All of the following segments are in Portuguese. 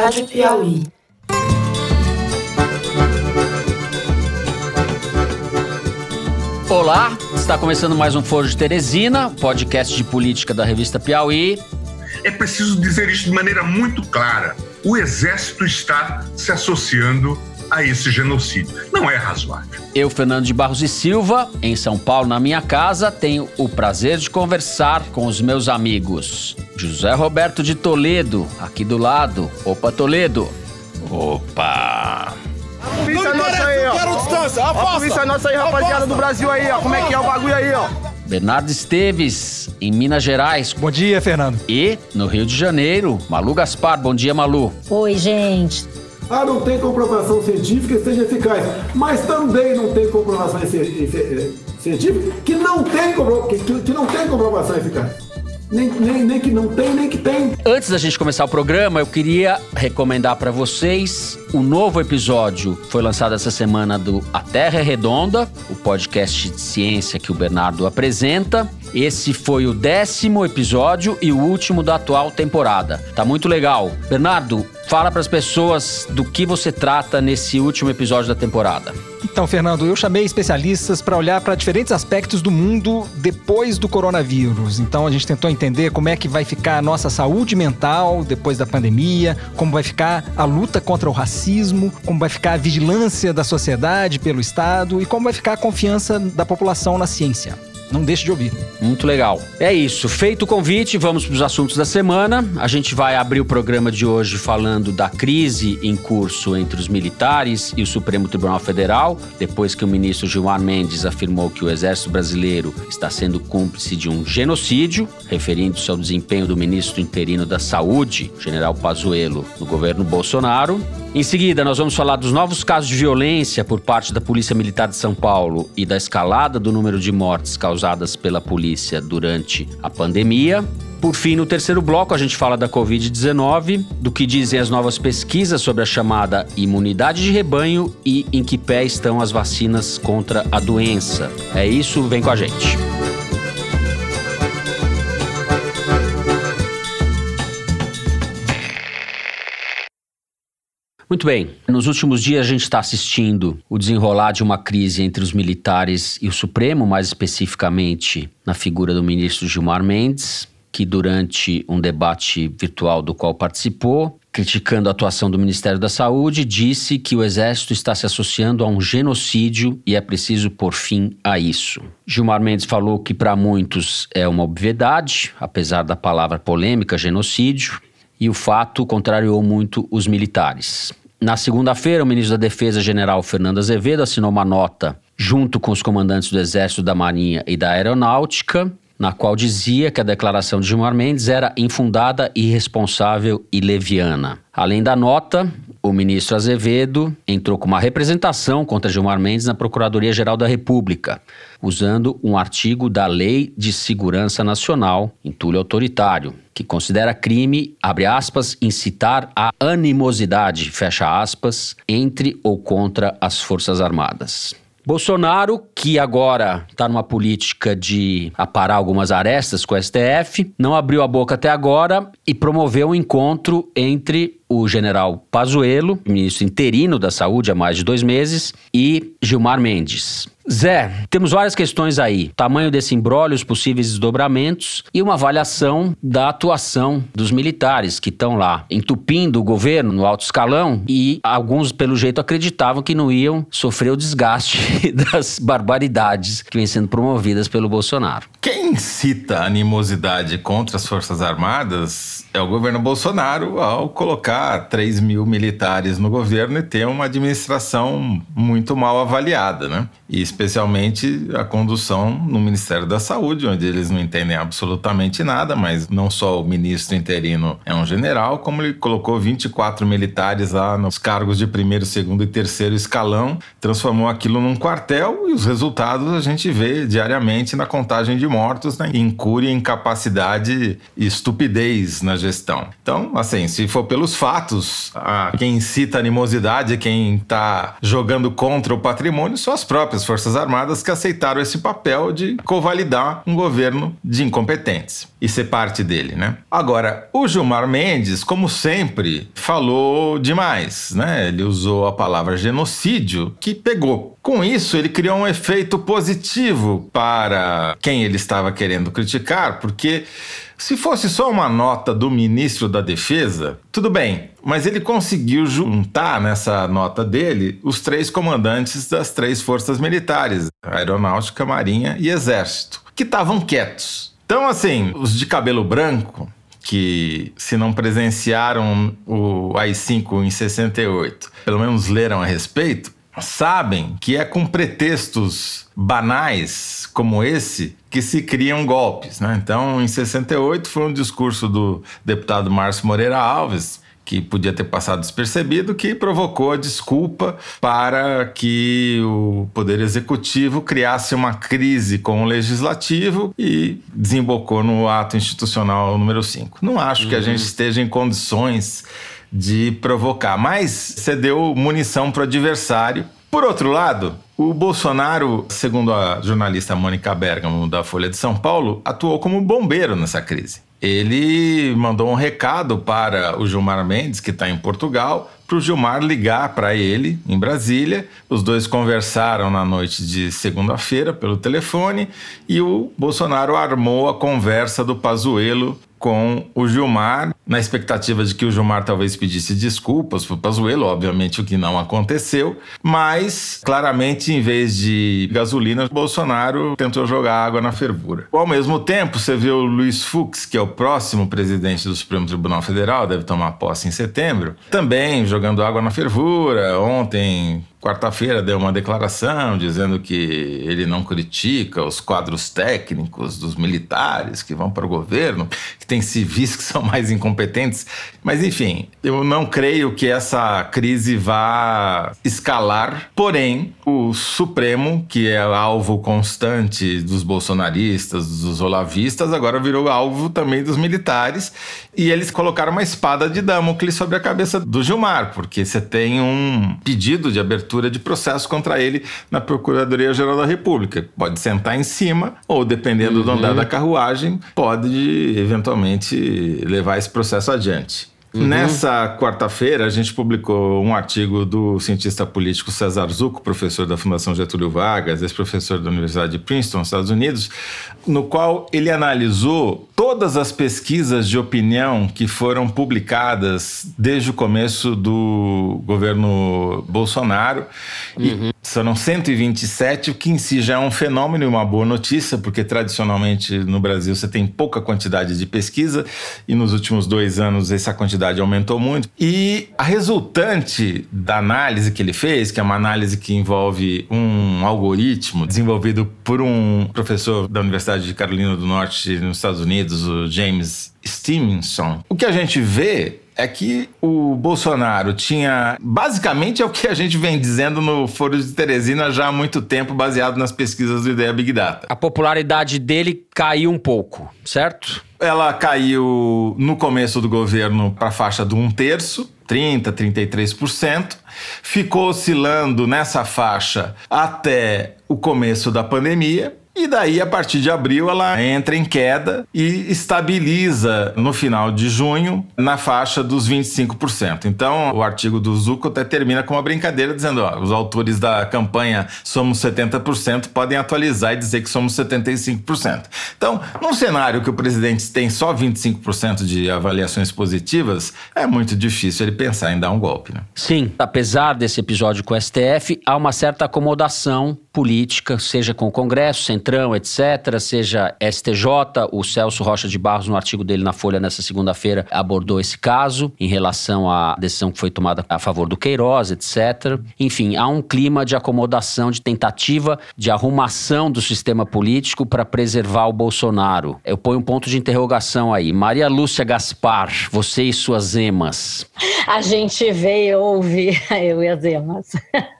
Rádio Piauí. Olá, está começando mais um Foro de Teresina, podcast de política da revista Piauí. É preciso dizer isso de maneira muito clara. O Exército está se associando a esse genocídio. Não é razoável. Eu, Fernando de Barros e Silva, em São Paulo, na minha casa, tenho o prazer de conversar com os meus amigos. José Roberto de Toledo, aqui do lado. Opa, Toledo. Opa. A polícia nossa aí, ó. Quero distância, A polícia nossa aí, rapaziada do Brasil aí, ó. Como é que é o bagulho aí, ó? Bernardo Esteves, em Minas Gerais. Bom dia, Fernando. E, no Rio de Janeiro, Malu Gaspar. Bom dia, Malu. Oi, gente. Ah, não tem comprovação científica que seja eficaz. Mas também não tem comprovação ci- ci- científica que não tem, que, que- não tem comprovação eficaz. Nem, nem, nem que não tem, nem que tem. Antes da gente começar o programa, eu queria recomendar para vocês o novo episódio foi lançado essa semana do A Terra é Redonda, o podcast de ciência que o Bernardo apresenta. Esse foi o décimo episódio e o último da atual temporada. Tá muito legal. Bernardo, fala para as pessoas do que você trata nesse último episódio da temporada. Então, Fernando, eu chamei especialistas para olhar para diferentes aspectos do mundo depois do coronavírus. Então, a gente tentou entender como é que vai ficar a nossa saúde mental depois da pandemia, como vai ficar a luta contra o racismo, como vai ficar a vigilância da sociedade pelo Estado e como vai ficar a confiança da população na ciência. Não deixe de ouvir. Muito legal. É isso. Feito o convite, vamos para os assuntos da semana. A gente vai abrir o programa de hoje falando da crise em curso entre os militares e o Supremo Tribunal Federal, depois que o ministro Gilmar Mendes afirmou que o Exército Brasileiro está sendo cúmplice de um genocídio, referindo-se ao desempenho do ministro interino da Saúde, General Pazuello, no governo Bolsonaro. Em seguida, nós vamos falar dos novos casos de violência por parte da Polícia Militar de São Paulo e da escalada do número de mortes causadas pela polícia durante a pandemia. Por fim, no terceiro bloco, a gente fala da Covid-19, do que dizem as novas pesquisas sobre a chamada imunidade de rebanho e em que pé estão as vacinas contra a doença. É isso, vem com a gente. Muito bem. Nos últimos dias a gente está assistindo o desenrolar de uma crise entre os militares e o Supremo, mais especificamente na figura do ministro Gilmar Mendes, que durante um debate virtual do qual participou, criticando a atuação do Ministério da Saúde, disse que o Exército está se associando a um genocídio e é preciso pôr fim a isso. Gilmar Mendes falou que para muitos é uma obviedade, apesar da palavra polêmica genocídio, e o fato contrariou muito os militares. Na segunda-feira, o ministro da Defesa, general Fernando Azevedo, assinou uma nota junto com os comandantes do Exército, da Marinha e da Aeronáutica, na qual dizia que a declaração de Gilmar Mendes era infundada, irresponsável e leviana. Além da nota, o ministro Azevedo entrou com uma representação contra Gilmar Mendes na Procuradoria-Geral da República, usando um artigo da Lei de Segurança Nacional, entulho autoritário, que considera crime, abre aspas, incitar a animosidade, fecha aspas, entre ou contra as Forças Armadas. Bolsonaro, que agora está numa política de aparar algumas arestas com o STF, não abriu a boca até agora e promoveu um encontro entre o general Pazuello, ministro interino da Saúde há mais de dois meses, e Gilmar Mendes. Zé, temos várias questões aí. Tamanho desse imbróglio, os possíveis desdobramentos e uma avaliação da atuação dos militares que estão lá entupindo o governo no alto escalão e alguns, pelo jeito, acreditavam que não iam sofrer o desgaste das barbaridades que vêm sendo promovidas pelo Bolsonaro. Quem cita animosidade contra as Forças Armadas é o governo Bolsonaro ao colocar 3 mil militares no governo e ter uma administração muito mal avaliada, né? E especialmente a condução no Ministério da Saúde, onde eles não entendem absolutamente nada, mas não só o ministro interino é um general, como ele colocou 24 militares lá nos cargos de primeiro, segundo e terceiro escalão, transformou aquilo num quartel e os resultados a gente vê diariamente na contagem de mortos, né? Incúria, incapacidade e estupidez na gestão. Então, assim, se for pelos fatos, a quem incita animosidade, quem está jogando contra o patrimônio, são as próprias Forças Armadas que aceitaram esse papel de covalidar um governo de incompetentes e ser parte dele, né? Agora, o Gilmar Mendes, como sempre, falou demais, né? Ele usou a palavra genocídio, que pegou. Com isso, ele criou um efeito positivo para quem ele estava querendo criticar, porque se fosse só uma nota do ministro da Defesa, tudo bem, mas ele conseguiu juntar nessa nota dele os três comandantes das três forças militares, Aeronáutica, Marinha e Exército, que estavam quietos. Então, assim, os de cabelo branco, que se não presenciaram o AI-5 em 68, pelo menos leram a respeito, sabem que é com pretextos banais como esse que se criam golpes. Né? Então, em 68, foi um discurso do deputado Márcio Moreira Alves, que podia ter passado despercebido, que provocou a desculpa para que o Poder Executivo criasse uma crise com o Legislativo e desembocou no ato institucional número 5. Não acho uhum. que a gente uhum. esteja em condições de provocar, mas cedeu munição para o adversário por outro lado, o Bolsonaro, segundo a jornalista Mônica Bergamo da Folha de São Paulo, atuou como bombeiro nessa crise. Ele mandou um recado para o Gilmar Mendes, que está em Portugal, para o Gilmar ligar para ele em Brasília. Os dois conversaram na noite de segunda-feira pelo telefone e o Bolsonaro armou a conversa do Pazuello com o Gilmar, na expectativa de que o Gilmar talvez pedisse desculpas para o Pazuello, obviamente o que não aconteceu, mas claramente em vez de gasolina, Bolsonaro tentou jogar água na fervura. Ao mesmo tempo, você vê o Luiz Fux, que é o próximo presidente do Supremo Tribunal Federal, deve tomar posse em setembro, também jogando água na fervura. Ontem quarta-feira deu uma declaração dizendo que ele não critica os quadros técnicos dos militares que vão para o governo, que tem civis que são mais incompetentes. Mas, enfim, eu não creio que essa crise vá escalar. Porém, o Supremo, que é alvo constante dos bolsonaristas, dos olavistas, agora virou alvo também dos militares. E eles colocaram uma espada de Damocles sobre a cabeça do Gilmar, porque você tem um pedido de abertura abertura de processo contra ele na Procuradoria-Geral da República. Pode sentar em cima, ou dependendo uhum. do andar da carruagem, pode eventualmente levar esse processo adiante. Uhum. Nessa quarta-feira, a gente publicou um artigo do cientista político César Zucco, professor da Fundação Getúlio Vargas, ex-professor da Universidade de Princeton, Estados Unidos, no qual ele analisou todas as pesquisas de opinião que foram publicadas desde o começo do governo Bolsonaro. Uhum. E foram 127, o que em si já é um fenômeno e uma boa notícia, porque tradicionalmente no Brasil você tem pouca quantidade de pesquisa e nos últimos dois anos essa quantidade aumentou muito. E a resultante da análise que ele fez, que é uma análise que envolve um algoritmo desenvolvido por um professor da Universidade de Carolina do Norte, nos Estados Unidos, o James Stevenson, o que a gente vê é que o Bolsonaro tinha. Basicamente é o que a gente vem dizendo no Foro de Teresina já há muito tempo, baseado nas pesquisas do Ideia Big Data. A popularidade dele caiu um pouco, certo? Ela caiu no começo do governo para a faixa de um terço, 30%, 33%. Ficou oscilando nessa faixa até o começo da pandemia. E daí, a partir de abril, ela entra em queda e estabiliza no final de junho na faixa dos 25%. Então, o artigo do Zucco até termina com uma brincadeira dizendo: ó, os autores da campanha somos 70% podem atualizar e dizer que somos 75%. Então, num cenário que o presidente tem só 25% de avaliações positivas, é muito difícil ele pensar em dar um golpe. Né? Sim, apesar desse episódio com o STF, há uma certa acomodação política, seja com o Congresso, Etc., seja STJ, o Celso Rocha de Barros, no artigo dele na Folha nessa segunda-feira, abordou esse caso em relação à decisão que foi tomada a favor do Queiroz, etc. Enfim, há um clima de acomodação, de tentativa de arrumação do sistema político para preservar o Bolsonaro. Eu ponho um ponto de interrogação aí. Maria Lúcia Gaspar, você e suas emas. A gente e ouve, eu e as emas.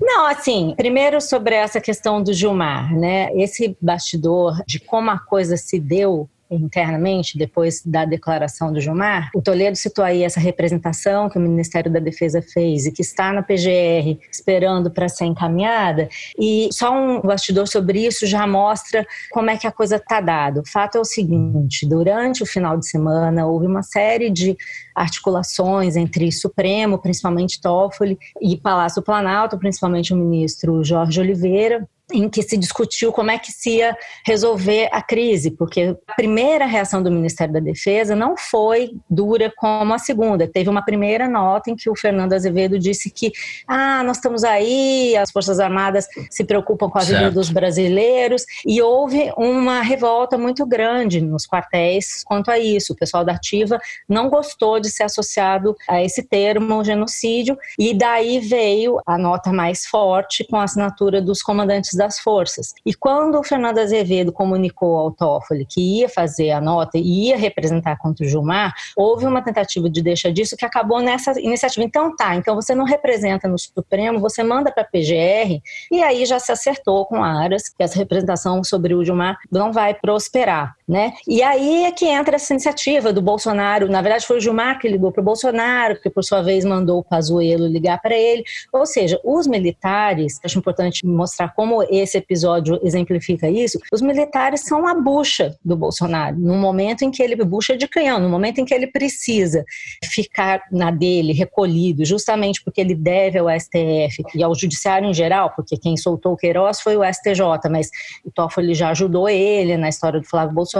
Não, assim, primeiro sobre essa questão do Gilmar, né? Esse bastidor de como a coisa se deu internamente, depois da declaração do Gilmar. O Toledo citou aí essa representação que o Ministério da Defesa fez e que está na PGR esperando para ser encaminhada. E só um bastidor sobre isso já mostra como é que a coisa está dada. O fato é o seguinte: durante o final de semana houve uma série de articulações entre Supremo, principalmente Toffoli, e Palácio Planalto, principalmente o ministro Jorge Oliveira, em que se discutiu como é que se ia resolver a crise, porque a primeira reação do Ministério da Defesa não foi dura como a segunda. Teve uma primeira nota em que o Fernando Azevedo disse que, ah, nós estamos aí, as Forças Armadas se preocupam com a vida dos brasileiros, e houve uma revolta muito grande nos quartéis quanto a isso. O pessoal da Ativa não gostou de ser associado a esse termo, genocídio, e daí veio a nota mais forte com a assinatura dos comandantes das forças. E quando o Fernando Azevedo comunicou ao Toffoli que ia fazer a nota e ia representar contra o Gilmar, houve uma tentativa de deixar disso que acabou nessa iniciativa. Então tá, então você não representa no Supremo, você manda para a PGR e aí já se acertou com Aras que essa representação sobre o Gilmar não vai prosperar. Né? E aí é que entra essa iniciativa do Bolsonaro. Na verdade, foi o Gilmar que ligou para o Bolsonaro, que por sua vez mandou o Pazuello ligar para ele. Ou seja, os militares, acho importante mostrar como esse episódio exemplifica isso, os militares são a bucha do Bolsonaro, no momento em que ele, bucha de canhão, no momento em que ele precisa ficar na dele, recolhido, justamente porque ele deve ao STF e ao Judiciário em geral, porque quem soltou o Queiroz foi o STJ, mas o Toffoli já ajudou ele na história do Flávio Bolsonaro,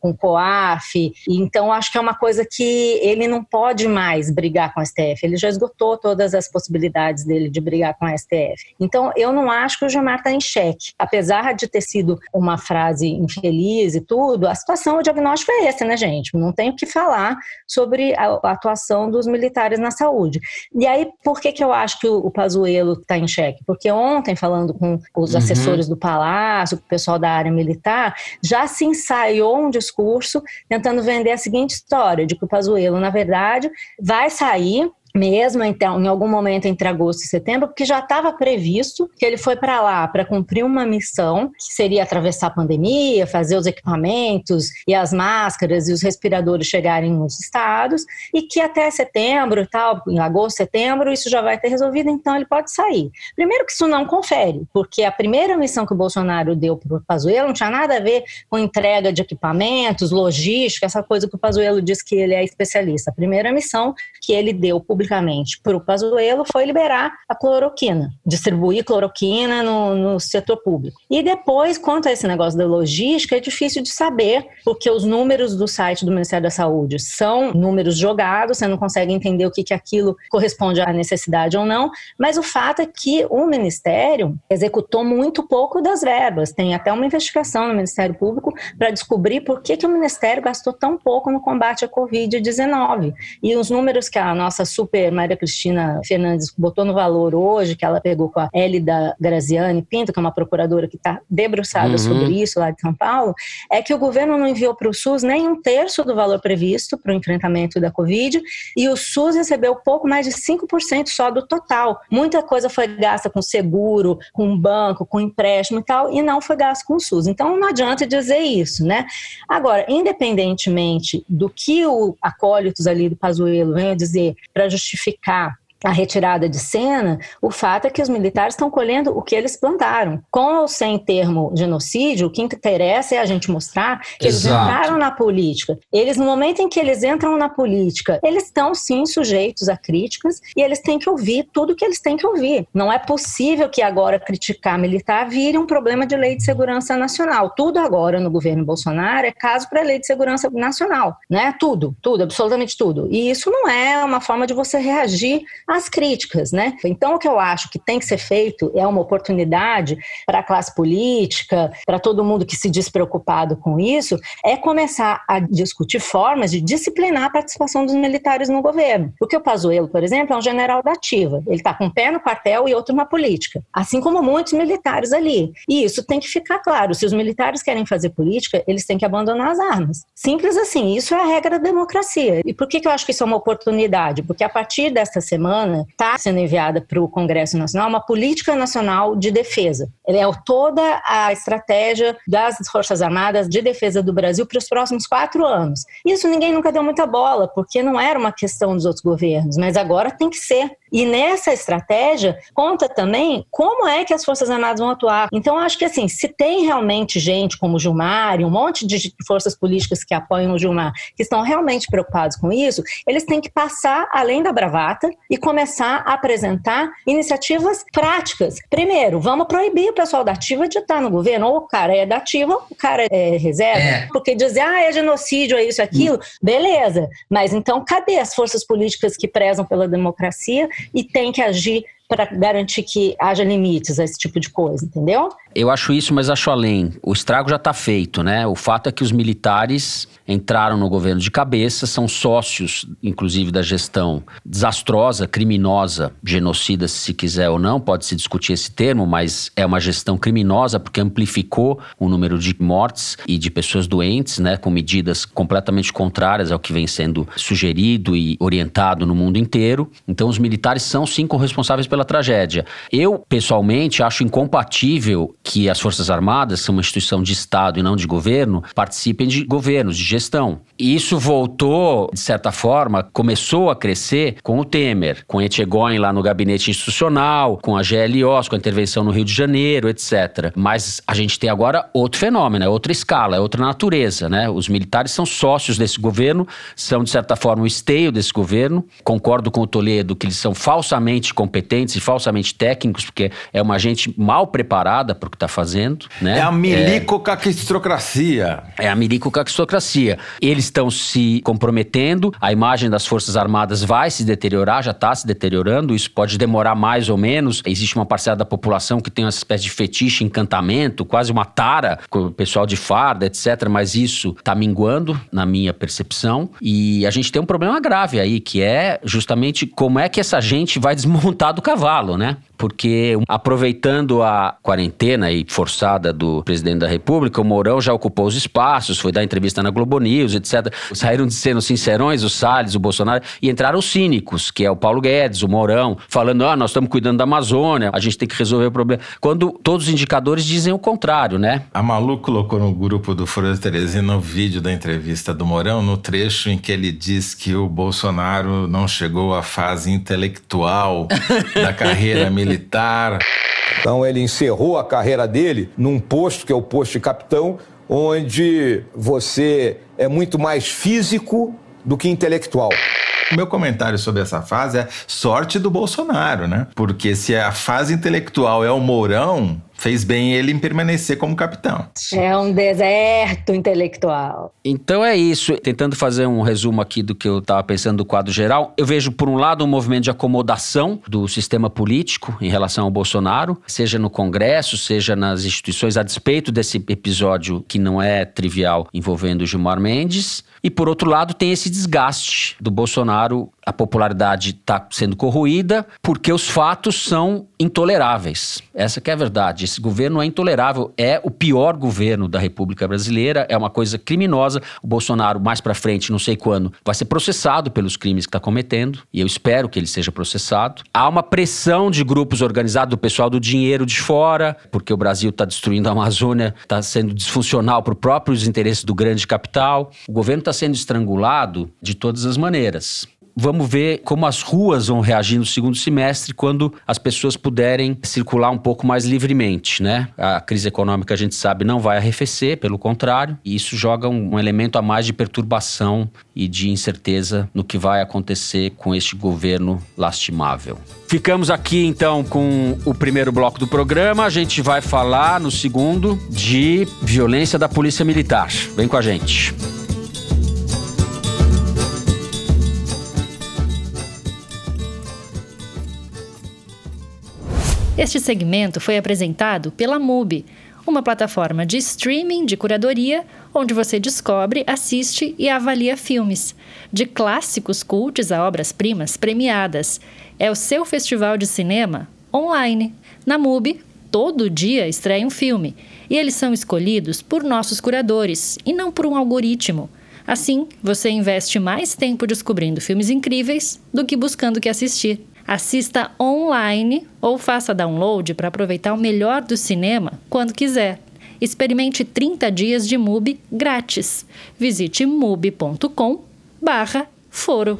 com o COAF, então acho que é uma coisa que ele não pode mais brigar com o STF, ele já esgotou todas as possibilidades dele de brigar com o STF. Então eu não acho que o Gilmar está em xeque. Apesar de ter sido uma frase infeliz e tudo, a situação, o diagnóstico é esse, né, gente? Não tem o que falar sobre a, atuação dos militares na saúde. E aí, por que, que eu acho que o, o Pazuello está em xeque? Porque ontem, falando com os uhum. assessores do Palácio, com o pessoal da área militar, já se ensaiou um discurso tentando vender a seguinte história, de que o Pazuello, na verdade, vai sair mesmo então, em algum momento entre agosto e setembro, porque já estava previsto que ele foi para lá para cumprir uma missão que seria atravessar a pandemia, fazer os equipamentos e as máscaras e os respiradores chegarem nos estados e que até setembro tal, em agosto, setembro, isso já vai ter resolvido, então ele pode sair. Primeiro que isso não confere, porque a primeira missão que o Bolsonaro deu para o Pazuello não tinha nada a ver com entrega de equipamentos, logística, essa coisa que o Pazuello diz que ele é especialista. A primeira missão que ele deu publicamente publicamente para o Pazuello foi liberar a cloroquina, distribuir cloroquina no, no setor público. E depois, quanto a esse negócio da logística, é difícil de saber, porque os números do site do Ministério da Saúde são números jogados, você não consegue entender o que, que aquilo corresponde à necessidade ou não, mas o fato é que o Ministério executou muito pouco das verbas. Tem até uma investigação no Ministério Público para descobrir por que, que o Ministério gastou tão pouco no combate à Covid-19. E os números que a nossa super super Maria Cristina Fernandes botou no valor hoje, que ela pegou com a Elida Graziani Pinto, que é uma procuradora que está debruçada uhum. sobre isso lá de São Paulo, é que o governo não enviou para o SUS nem um terço do valor previsto para o enfrentamento da Covid e o SUS recebeu pouco mais de 5% só do total. Muita coisa foi gasta com seguro, com banco, com empréstimo e tal, e não foi gasto com o SUS. Então não adianta dizer isso, né? Agora, independentemente do que o acólitos ali do Pazuello venha dizer para justificar a retirada de cena, o fato é que os militares estão colhendo o que eles plantaram. Com ou sem termo genocídio, o que interessa é a gente mostrar que Exato. eles entraram na política. Eles, no momento em que eles entram na política, eles estão sim sujeitos a críticas e eles têm que ouvir tudo que eles têm que ouvir. Não é possível que agora criticar militar vire um problema de lei de segurança nacional. Tudo agora no governo Bolsonaro é caso para a lei de segurança nacional, né? Tudo, tudo, absolutamente tudo. E isso não é uma forma de você reagir as críticas, né? Então, o que eu acho que tem que ser feito é uma oportunidade para a classe política, para todo mundo que se diz preocupado com isso, é começar a discutir formas de disciplinar a participação dos militares no governo. Porque o Pazuello, por exemplo, é um general da ativa. Ele está com um pé no quartel e outro na política, assim como muitos militares ali. E isso tem que ficar claro. Se os militares querem fazer política, eles têm que abandonar as armas. Simples assim. Isso é a regra da democracia. E por que, que eu acho que isso é uma oportunidade? Porque a partir desta semana semana está sendo enviada para o Congresso Nacional uma política nacional de defesa. Ele é toda a estratégia das Forças Armadas de defesa do Brasil para os próximos quatro anos. Isso ninguém nunca deu muita bola, porque não era uma questão dos outros governos, mas agora tem que ser. E nessa estratégia conta também como é que as Forças Armadas vão atuar. Então, acho que assim, se tem realmente gente como o Gilmar e um monte de forças políticas que apoiam o Gilmar, que estão realmente preocupados com isso, eles têm que passar além da bravata e começar a apresentar iniciativas práticas. Primeiro, vamos proibir o pessoal da ativa de estar no governo. Ou o cara é da ativa, o cara é reserva. É. Porque dizer, ah, é genocídio, é isso, é aquilo, hum. beleza. Mas então, cadê as forças políticas que prezam pela democracia e têm que agir para garantir que haja limites a esse tipo de coisa, entendeu? Eu acho isso, mas acho além. O estrago já está feito, né? O fato é que os militares entraram no governo de cabeça, são sócios, inclusive, da gestão desastrosa, criminosa, genocida, se quiser ou não, pode se discutir esse termo, mas é uma gestão criminosa porque amplificou o número de mortes e de pessoas doentes, né? Com medidas completamente contrárias ao que vem sendo sugerido e orientado no mundo inteiro. Então, os militares são sim corresponsáveis pela tragédia. Eu, pessoalmente, acho incompatível que as Forças Armadas, que são uma instituição de Estado e não de governo, participem de governos, de gestão. E isso voltou, de certa forma, começou a crescer com o Temer, com Etchegóin lá no gabinete institucional, com a GLOs, com a intervenção no Rio de Janeiro, etc. Mas a gente tem agora outro fenômeno, é outra escala, é outra natureza, né? Os militares são sócios desse governo, são, de certa forma, o esteio desse governo. Concordo com o Toledo que eles são falsamente competentes e falsamente técnicos, porque é uma gente mal preparada para o que está fazendo, né? É a milicocaquistocracia. É, é a milicocaquistocracia. Eles estão se comprometendo, a imagem das Forças Armadas vai se deteriorar, já está se deteriorando, isso pode demorar mais ou menos. Existe uma parcela da população que tem uma espécie de fetiche, encantamento, quase uma tara com o pessoal de farda, etc. Mas isso está minguando, na minha percepção. E a gente tem um problema grave aí, que é justamente como é que essa gente vai desmontar do cavalo, né? Porque aproveitando a quarentena e forçada do presidente da República, o Mourão já ocupou os espaços, foi dar entrevista na Globo News, etc. Saíram de sendo sincerões o Salles, o Bolsonaro, e entraram os cínicos, que é o Paulo Guedes, o Mourão, falando: ah, nós estamos cuidando da Amazônia, a gente tem que resolver o problema. Quando todos os indicadores dizem o contrário, né? A Malu colocou no grupo do Foro de Teresina o vídeo da entrevista do Mourão, no trecho em que ele diz que o Bolsonaro não chegou à fase intelectual da carreira militar militar. Então ele encerrou a carreira dele num posto que é o posto de capitão, onde você é muito mais físico do que intelectual. O meu comentário sobre essa fase é sorte do Bolsonaro, né? Porque se a fase intelectual é o Mourão, fez bem ele em permanecer como capitão. É um deserto intelectual. Então é isso. Tentando fazer um resumo aqui do que eu estava pensando do quadro geral, eu vejo, por um lado, um movimento de acomodação do sistema político em relação ao Bolsonaro, seja no Congresso, seja nas instituições, a despeito desse episódio que não é trivial envolvendo Gilmar Mendes. E por outro lado, tem esse desgaste do Bolsonaro, a popularidade está sendo corroída porque os fatos são intoleráveis. Essa é a verdade. Esse governo é intolerável, é o pior governo da República Brasileira, é uma coisa criminosa. O Bolsonaro mais para frente, não sei quando, vai ser processado pelos crimes que está cometendo, e eu espero que ele seja processado. Há uma pressão de grupos organizados do pessoal do dinheiro de fora, porque o Brasil está destruindo a Amazônia, está sendo disfuncional para os próprios interesses do grande capital. O governo está sendo estrangulado de todas as maneiras. Vamos ver como as ruas vão reagir no segundo semestre quando as pessoas puderem circular um pouco mais livremente, né? A crise econômica a gente sabe não vai arrefecer, pelo contrário, e isso joga um, elemento a mais de perturbação e de incerteza no que vai acontecer com este governo lastimável. Ficamos aqui então com o primeiro bloco do programa. A gente vai falar no segundo de violência da Polícia Militar. Vem com a gente. Este segmento foi apresentado pela MUBI, uma plataforma de streaming de curadoria onde você descobre, assiste e avalia filmes, de clássicos cultos a obras-primas premiadas. É o seu festival de cinema online. Na MUBI, todo dia estreia um filme e eles são escolhidos por nossos curadores e não por um algoritmo. Assim, você investe mais tempo descobrindo filmes incríveis do que buscando o que assistir. Assista online ou faça download para aproveitar o melhor do cinema quando quiser. Experimente 30 dias de MUBI grátis. Visite mubi.com barra foro.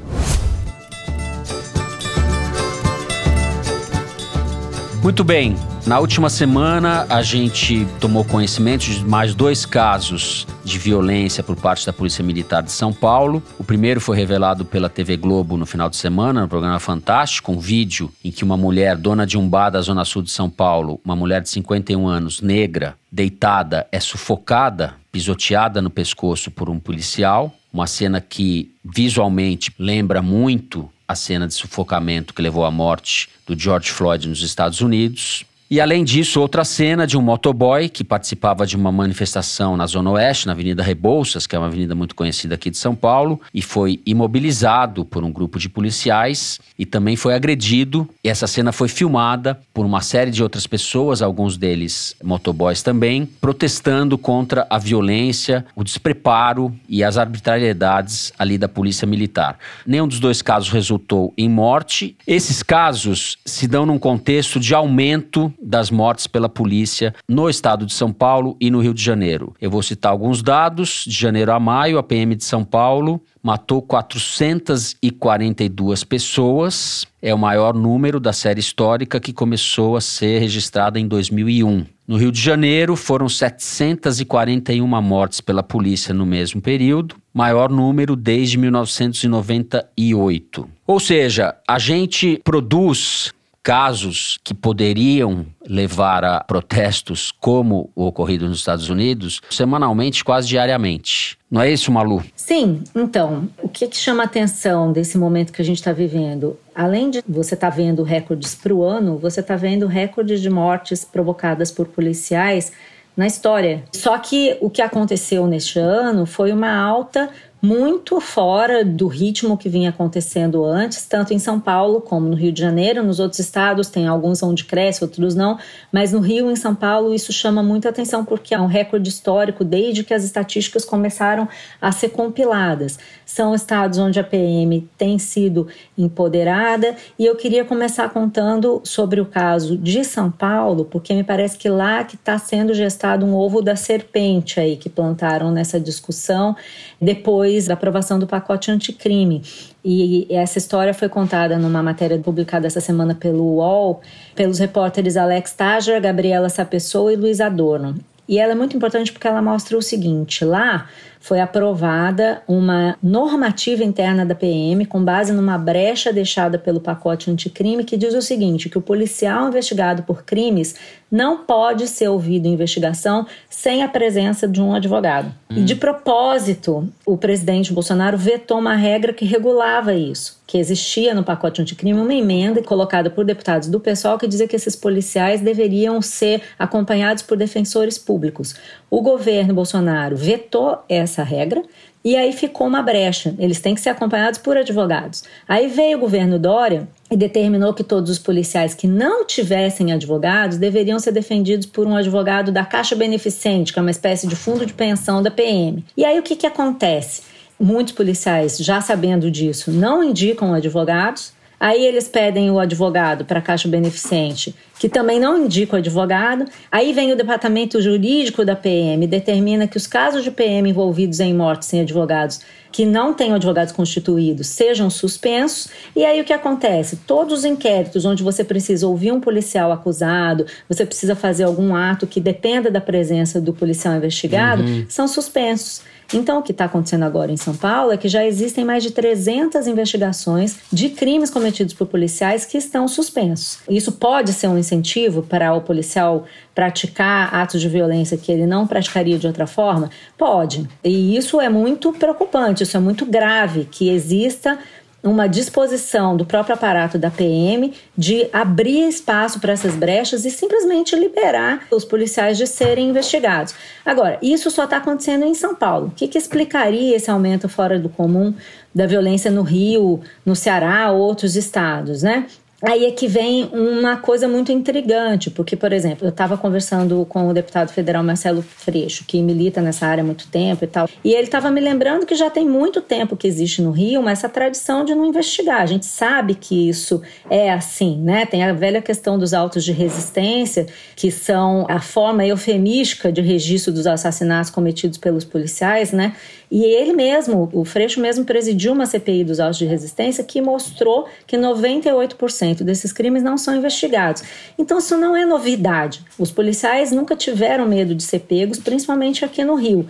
Muito bem. Na última semana, a gente tomou conhecimento de mais dois casos de violência por parte da Polícia Militar de São Paulo. O primeiro foi revelado pela TV Globo no final de semana, no programa Fantástico, um vídeo em que uma mulher, dona de um bar da Zona Sul de São Paulo, uma mulher de 51 anos, negra, deitada, é sufocada, pisoteada no pescoço por um policial. Uma cena que visualmente lembra muito a cena de sufocamento que levou à morte do George Floyd nos Estados Unidos. E além disso, outra cena de um motoboy que participava de uma manifestação na Zona Oeste, na Avenida Rebouças, que é uma avenida muito conhecida aqui de São Paulo, e foi imobilizado por um grupo de policiais e também foi agredido. E essa cena foi filmada por uma série de outras pessoas, alguns deles motoboys também, protestando contra a violência, o despreparo e as arbitrariedades ali da Polícia Militar. Nenhum dos dois casos resultou em morte. Esses casos se dão num contexto de aumento das mortes pela polícia no estado de São Paulo e no Rio de Janeiro. Eu vou citar alguns dados. De janeiro a maio, a PM de São Paulo matou 442 pessoas. É o maior número da série histórica que começou a ser registrada em 2001. No Rio de Janeiro, foram 741 mortes pela polícia no mesmo período, maior número desde 1998. Ou seja, a gente produz casos que poderiam levar a protestos como o ocorrido nos Estados Unidos semanalmente, quase diariamente. Não é isso, Malu? Sim. Então, o que, que chama a atenção desse momento que a gente está vivendo? Além de você estar tá vendo recordes para o ano, você está vendo recordes de mortes provocadas por policiais na história. Só que o que aconteceu neste ano foi uma alta muito fora do ritmo que vinha acontecendo antes, tanto em São Paulo como no Rio de Janeiro. Nos outros estados tem alguns onde cresce, outros não, mas no Rio e em São Paulo isso chama muita atenção porque é um recorde histórico desde que as estatísticas começaram a ser compiladas. São estados onde a PM tem sido empoderada e eu queria começar contando sobre o caso de São Paulo, porque me parece que lá que está sendo gestado um ovo da serpente aí que plantaram nessa discussão depois da aprovação do pacote anticrime. E essa história foi contada numa matéria publicada essa semana pelo UOL, pelos repórteres Alex Tager, Gabriela Sapessoa e Luiz Adorno. E ela é muito importante porque ela mostra o seguinte: lá foi aprovada uma normativa interna da PM com base numa brecha deixada pelo pacote anticrime que diz o seguinte: que o policial investigado por crimes não pode ser ouvido em investigação sem a presença de um advogado. Hum. E de propósito, o presidente Bolsonaro vetou uma regra que regulava isso, que existia no pacote anticrime uma emenda colocada por deputados do pessoal que dizia que esses policiais deveriam ser acompanhados por defensores públicos. O governo Bolsonaro vetou essa regra e aí ficou uma brecha. Eles têm que ser acompanhados por advogados. Aí veio o governo Dória e determinou que todos os policiais que não tivessem advogados deveriam ser defendidos por um advogado da Caixa Beneficente, que é uma espécie de fundo de pensão da PM. E aí o que, que acontece? Muitos policiais, já sabendo disso, não indicam advogados Aí eles pedem o advogado para a Caixa Beneficente, que também não indica o advogado. Aí vem o departamento jurídico da PM, determina que os casos de PM envolvidos em mortes sem advogados, que não tenham advogados constituídos, sejam suspensos. E aí o que acontece? Todos os inquéritos onde você precisa ouvir um policial acusado, você precisa fazer algum ato que dependa da presença do policial investigado, uhum. são suspensos. Então, o que está acontecendo agora em São Paulo é que já existem mais de 300 investigações de crimes cometidos por policiais que estão suspensos. Isso pode ser um incentivo para o policial praticar atos de violência que ele não praticaria de outra forma? Pode. E isso é muito preocupante, isso é muito grave que exista uma disposição do próprio aparato da PM de abrir espaço para essas brechas e simplesmente liberar os policiais de serem investigados. Agora, isso só está acontecendo em São Paulo. O que, que explicaria esse aumento fora do comum da violência no Rio, no Ceará ou outros estados, né? Aí é que vem uma coisa muito intrigante, porque, por exemplo, eu estava conversando com o deputado federal Marcelo Freixo, que milita nessa área há muito tempo e tal, e ele estava me lembrando que já tem muito tempo que existe no Rio uma essa tradição de não investigar. A gente sabe que isso é assim, né? Tem a velha questão dos autos de resistência, que são a forma eufemística de registro dos assassinatos cometidos pelos policiais, né? E ele mesmo, o Freixo mesmo presidiu uma CPI dos autos de resistência que mostrou que 98% desses crimes não são investigados. Então isso não é novidade. Os policiais nunca tiveram medo de ser pegos, principalmente aqui no Rio.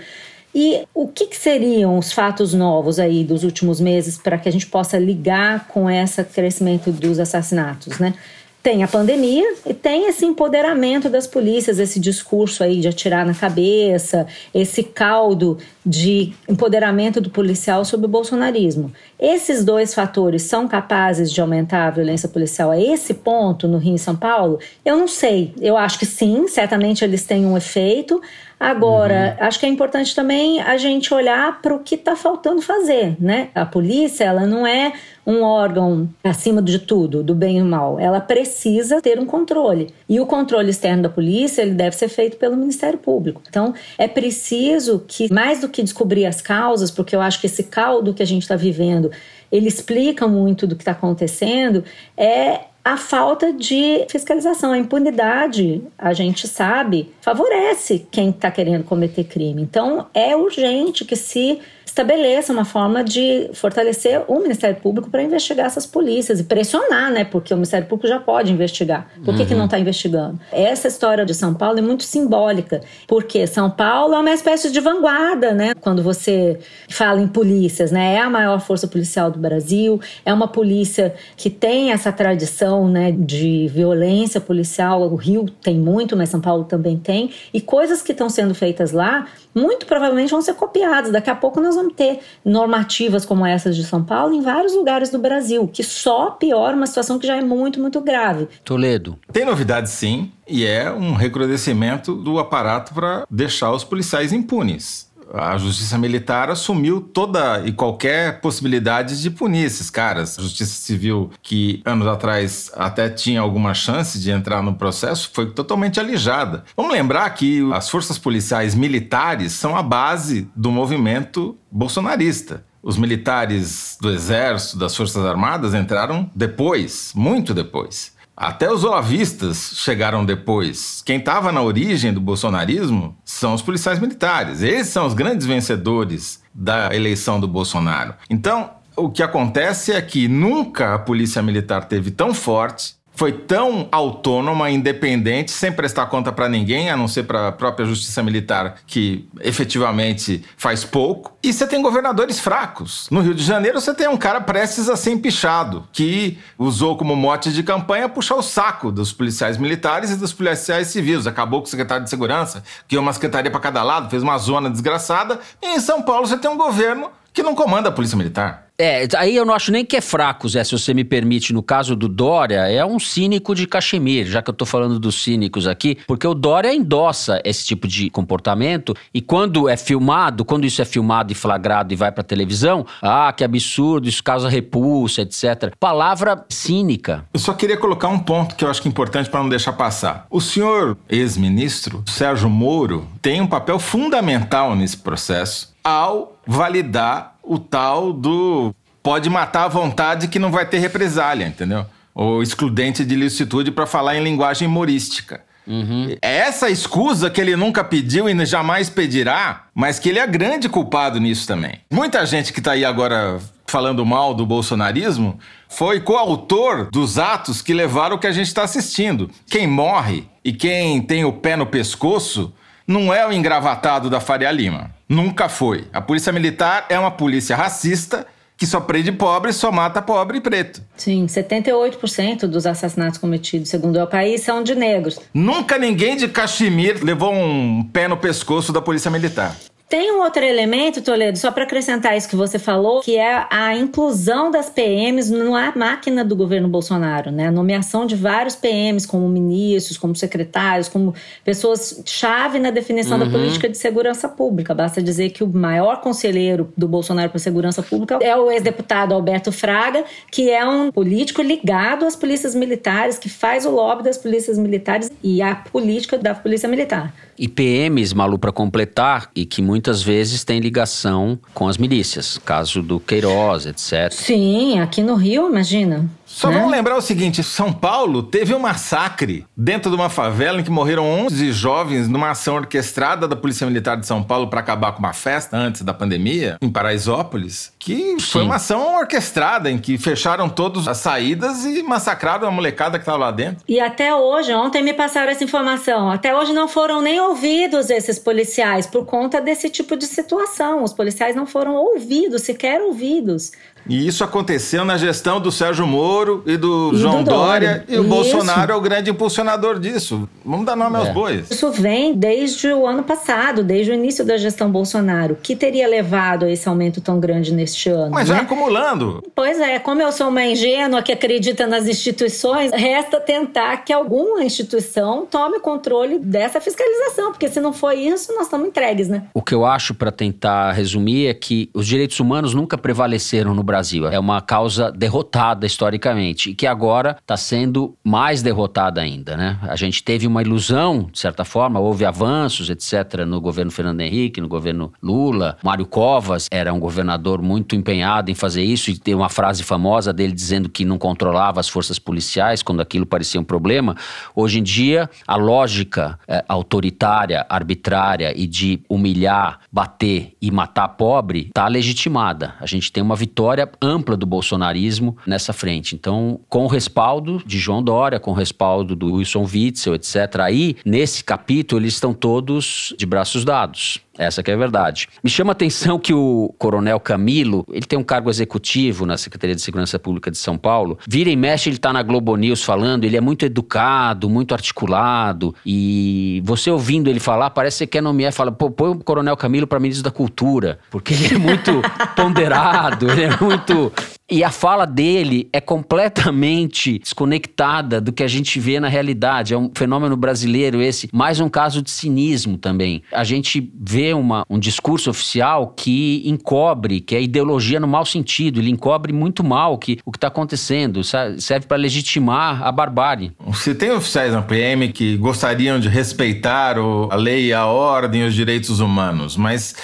E o que, que, seriam os fatos novos aí dos últimos meses para que a gente possa ligar com esse crescimento dos assassinatos, né? Tem a pandemia e tem esse empoderamento das polícias, esse discurso aí de atirar na cabeça, esse caldo de empoderamento do policial sobre o bolsonarismo. Esses dois fatores são capazes de aumentar a violência policial a esse ponto no Rio e São Paulo? Eu não sei. Eu acho que sim, certamente eles têm um efeito. Agora, uhum. acho que é importante também a gente olhar para o que está faltando fazer, né? A polícia, ela não é um órgão acima de tudo, do bem e do mal. Ela precisa ter um controle. E o controle externo da polícia, ele deve ser feito pelo Ministério Público. Então, é preciso que, mais do que descobrir as causas, porque eu acho que esse caldo que a gente está vivendo, ele explica muito do que está acontecendo, é a falta de fiscalização, a impunidade, a gente sabe, favorece quem está querendo cometer crime. Então, é urgente que se estabeleça uma forma de fortalecer o Ministério Público para investigar essas polícias e pressionar, né? Porque o Ministério Público já pode investigar. Por que, uhum. que não está uhum. investigando? Essa história de São Paulo é muito simbólica, porque São Paulo é uma espécie de vanguarda, né? Quando você fala em polícias, né? É a maior força policial do Brasil, é uma polícia que tem essa tradição, né, de violência policial. O Rio tem muito, mas São Paulo também tem. E coisas que estão sendo feitas lá muito provavelmente vão ser copiados. Daqui a pouco nós vamos ter normativas como essas de São Paulo em vários lugares do Brasil, que só piora uma situação que já é muito, muito grave. Toledo. Tem novidade sim, e é um recrudescimento do aparato para deixar os policiais impunes a justiça militar assumiu toda e qualquer possibilidade de punir esses caras. A justiça civil, que anos atrás até tinha alguma chance de entrar no processo, foi totalmente alijada. Vamos lembrar que as forças policiais militares são a base do movimento bolsonarista. Os militares do Exército, das Forças Armadas entraram depois, muito depois. Até os olavistas chegaram depois. Quem estava na origem do bolsonarismo são os policiais militares. Eles são os grandes vencedores da eleição do Bolsonaro. Então, o que acontece é que nunca a polícia militar teve tão forte foi tão autônoma, independente, sem prestar conta para ninguém, a não ser para a própria justiça militar, que efetivamente faz pouco. E você tem governadores fracos. No Rio de Janeiro, você tem um cara prestes a ser empichado, que usou como mote de campanha puxar o saco dos policiais militares e dos policiais civis. Acabou com o secretário de segurança, que uma secretaria para cada lado, fez uma zona desgraçada. E em São Paulo, você tem um governo que não comanda a polícia militar. É, aí eu não acho nem que é fraco, Zé, se você me permite. No caso do Dória, é um cínico de Caxemir, já que eu tô falando dos cínicos aqui, porque o Dória endossa esse tipo de comportamento e quando é filmado, quando isso é filmado e flagrado e vai pra televisão, ah, que absurdo, isso causa repulsa, etc. Palavra cínica. Eu só queria colocar um ponto que eu acho que é importante para não deixar passar. O senhor ex-ministro Sérgio Moro tem um papel fundamental nesse processo ao validar o tal do pode matar à vontade que não vai ter represália, entendeu? O excludente de licitude para falar em linguagem humorística. Uhum. É essa escusa que ele nunca pediu e jamais pedirá, mas que ele é grande culpado nisso também. Muita gente que está aí agora falando mal do bolsonarismo foi coautor dos atos que levaram o que a gente está assistindo. Quem morre e quem tem o pé no pescoço não é o engravatado da Faria Lima. Nunca foi. A polícia militar é uma polícia racista que só prende pobre, só mata pobre e preto. Sim, 78% dos assassinatos cometidos, segundo o país, são de negros. Nunca ninguém de Caxemir levou um pé no pescoço da polícia militar. Tem um outro elemento, Toledo, só para acrescentar isso que você falou, que é a inclusão das PMs na máquina do governo Bolsonaro, né? A nomeação de vários PMs como ministros, como secretários, como pessoas chave na definição uhum. da política de segurança pública. Basta dizer que o maior conselheiro do Bolsonaro para segurança pública é o ex-deputado Alberto Fraga, que é um político ligado às polícias militares, que faz o lobby das polícias militares e a política da polícia militar. E PMs, Malu, para completar, e que muitas vezes tem ligação com as milícias. Caso do Queiroz, etc. Sim, aqui no Rio, imagina. Só né? vamos lembrar o seguinte: São Paulo teve um massacre dentro de uma favela em que morreram 11 jovens numa ação orquestrada da Polícia Militar de São Paulo para acabar com uma festa antes da pandemia, em Paraisópolis, que Sim. foi uma ação orquestrada em que fecharam todas as saídas e massacraram a molecada que estava lá dentro. E até hoje, ontem me passaram essa informação, até hoje não foram nem ouvidos esses policiais por conta desse tipo de situação. Os policiais não foram ouvidos, sequer ouvidos. E isso aconteceu na gestão do Sérgio Moro e do e João do Dória. Dória. E o isso. Bolsonaro é o grande impulsionador disso. Vamos dar nome é. aos bois. Isso vem desde o ano passado, desde o início da gestão Bolsonaro. que teria levado a esse aumento tão grande neste ano? Mas né? já acumulando. Pois é, como eu sou uma ingênua que acredita nas instituições, resta tentar que alguma instituição tome o controle dessa fiscalização, porque se não for isso, nós estamos entregues, né? O que eu acho, para tentar resumir, é que os direitos humanos nunca prevaleceram no Brasil. É uma causa derrotada historicamente e que agora está sendo mais derrotada ainda, né? A gente teve uma ilusão, de certa forma, houve avanços, etc., no governo Fernando Henrique, no governo Lula. Mário Covas era um governador muito empenhado em fazer isso e tem uma frase famosa dele dizendo que não controlava as forças policiais quando aquilo parecia um problema. Hoje em dia, a lógica é, autoritária, arbitrária e de humilhar, bater e matar pobre está legitimada. A gente tem uma vitória ampla do bolsonarismo nessa frente. Então, com o respaldo de João Dória, com o respaldo do Wilson Witzel, etc., aí, nesse capítulo, eles estão todos de braços dados. Essa que é a verdade. Me chama a atenção que o Coronel Camilo, ele tem um cargo executivo na Secretaria de Segurança Pública de São Paulo. Vira e mexe, ele está na Globo News falando, ele é muito educado, muito articulado. E você ouvindo ele falar, parece que você quer nomear, fala, pô, põe o Coronel Camilo para ministro da Cultura, porque ele é muito ponderado, ele é muito e a fala dele é completamente desconectada do que a gente vê na realidade. É um fenômeno brasileiro esse, mais um caso de cinismo também. A gente vê uma, um discurso oficial que encobre, que é ideologia no mau sentido, ele encobre muito mal que, o que está acontecendo, serve para legitimar a barbárie. Se tem oficiais na PM que gostariam de respeitar o, a lei, a ordem os direitos humanos, mas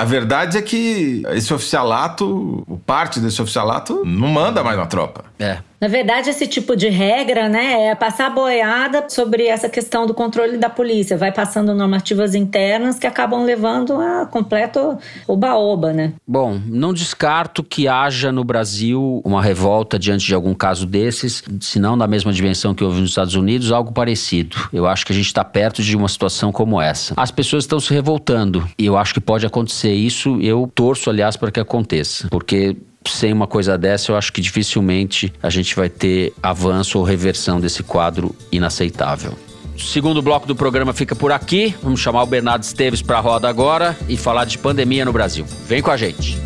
a verdade é que esse oficialato, parte desse oficialato, não manda mais na tropa. É. Na verdade, esse tipo de regra, né, é passar boiada sobre essa questão do controle da polícia. Vai passando normativas internas que acabam levando a completo oba-oba, né? Bom, não descarto que haja no Brasil uma revolta diante de algum caso desses, se não da mesma dimensão que houve nos Estados Unidos, algo parecido. Eu acho que a gente está perto de uma situação como essa. As pessoas estão se revoltando e eu acho que pode acontecer isso. Eu torço, aliás, para que aconteça, porque sem uma coisa dessa, eu acho que dificilmente a gente vai ter avanço ou reversão desse quadro inaceitável. O segundo bloco do programa fica por aqui. Vamos chamar o Bernardo Esteves para a roda agora e falar de pandemia no Brasil. Vem com a gente.